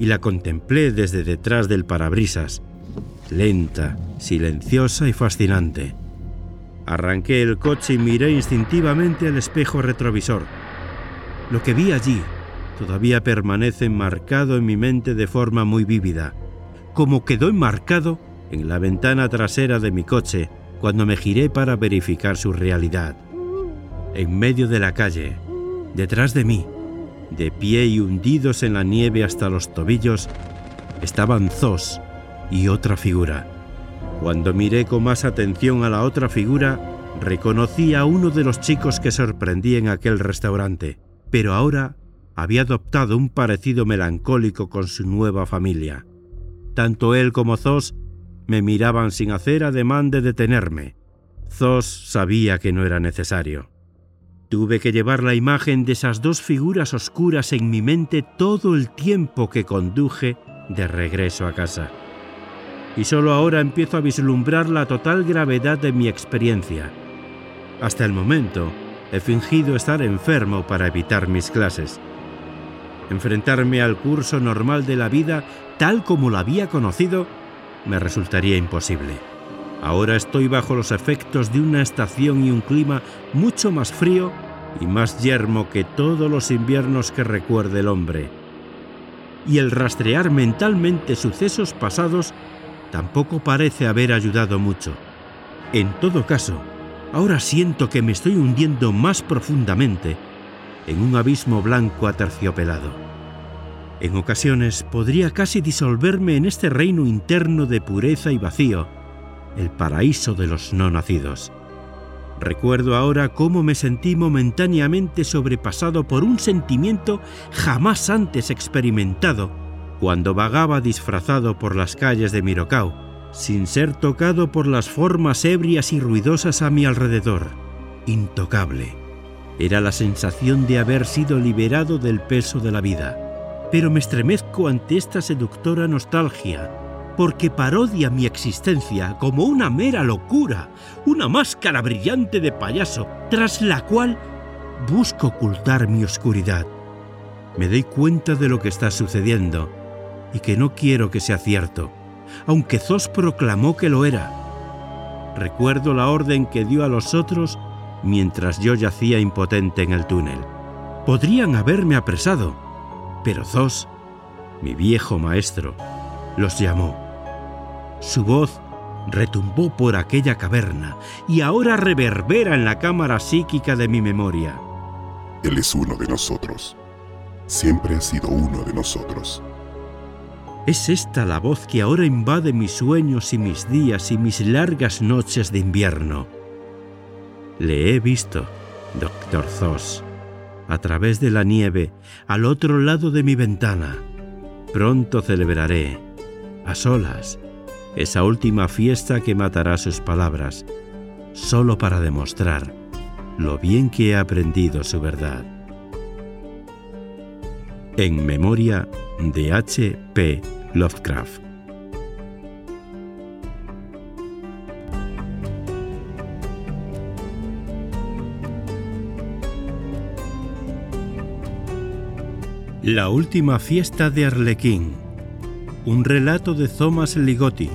y la contemplé desde detrás del parabrisas, lenta, silenciosa y fascinante. Arranqué el coche y miré instintivamente al espejo retrovisor. Lo que vi allí todavía permanece enmarcado en mi mente de forma muy vívida, como quedó enmarcado en la ventana trasera de mi coche cuando me giré para verificar su realidad. En medio de la calle, detrás de mí, de pie y hundidos en la nieve hasta los tobillos, estaban Zos y otra figura. Cuando miré con más atención a la otra figura, reconocí a uno de los chicos que sorprendí en aquel restaurante, pero ahora había adoptado un parecido melancólico con su nueva familia. Tanto él como Zos me miraban sin hacer ademán de detenerme. Zos sabía que no era necesario. Tuve que llevar la imagen de esas dos figuras oscuras en mi mente todo el tiempo que conduje de regreso a casa. Y solo ahora empiezo a vislumbrar la total gravedad de mi experiencia. Hasta el momento, he fingido estar enfermo para evitar mis clases. Enfrentarme al curso normal de la vida, tal como la había conocido, me resultaría imposible. Ahora estoy bajo los efectos de una estación y un clima mucho más frío y más yermo que todos los inviernos que recuerde el hombre. Y el rastrear mentalmente sucesos pasados tampoco parece haber ayudado mucho. En todo caso, ahora siento que me estoy hundiendo más profundamente en un abismo blanco aterciopelado. En ocasiones podría casi disolverme en este reino interno de pureza y vacío, el paraíso de los no nacidos. Recuerdo ahora cómo me sentí momentáneamente sobrepasado por un sentimiento jamás antes experimentado cuando vagaba disfrazado por las calles de Mirocao, sin ser tocado por las formas ebrias y ruidosas a mi alrededor. Intocable. Era la sensación de haber sido liberado del peso de la vida. Pero me estremezco ante esta seductora nostalgia, porque parodia mi existencia como una mera locura, una máscara brillante de payaso, tras la cual busco ocultar mi oscuridad. Me doy cuenta de lo que está sucediendo y que no quiero que sea cierto, aunque Zos proclamó que lo era. Recuerdo la orden que dio a los otros mientras yo yacía impotente en el túnel. Podrían haberme apresado, pero Zos, mi viejo maestro, los llamó. Su voz retumbó por aquella caverna y ahora reverbera en la cámara psíquica de mi memoria. Él es uno de nosotros. Siempre ha sido uno de nosotros. Es esta la voz que ahora invade mis sueños y mis días y mis largas noches de invierno. Le he visto, doctor Zoss, a través de la nieve, al otro lado de mi ventana. Pronto celebraré, a solas, esa última fiesta que matará sus palabras, solo para demostrar lo bien que he aprendido su verdad. En memoria de H. P. Lovecraft. La última fiesta de Arlequín. Un relato de Thomas Ligotti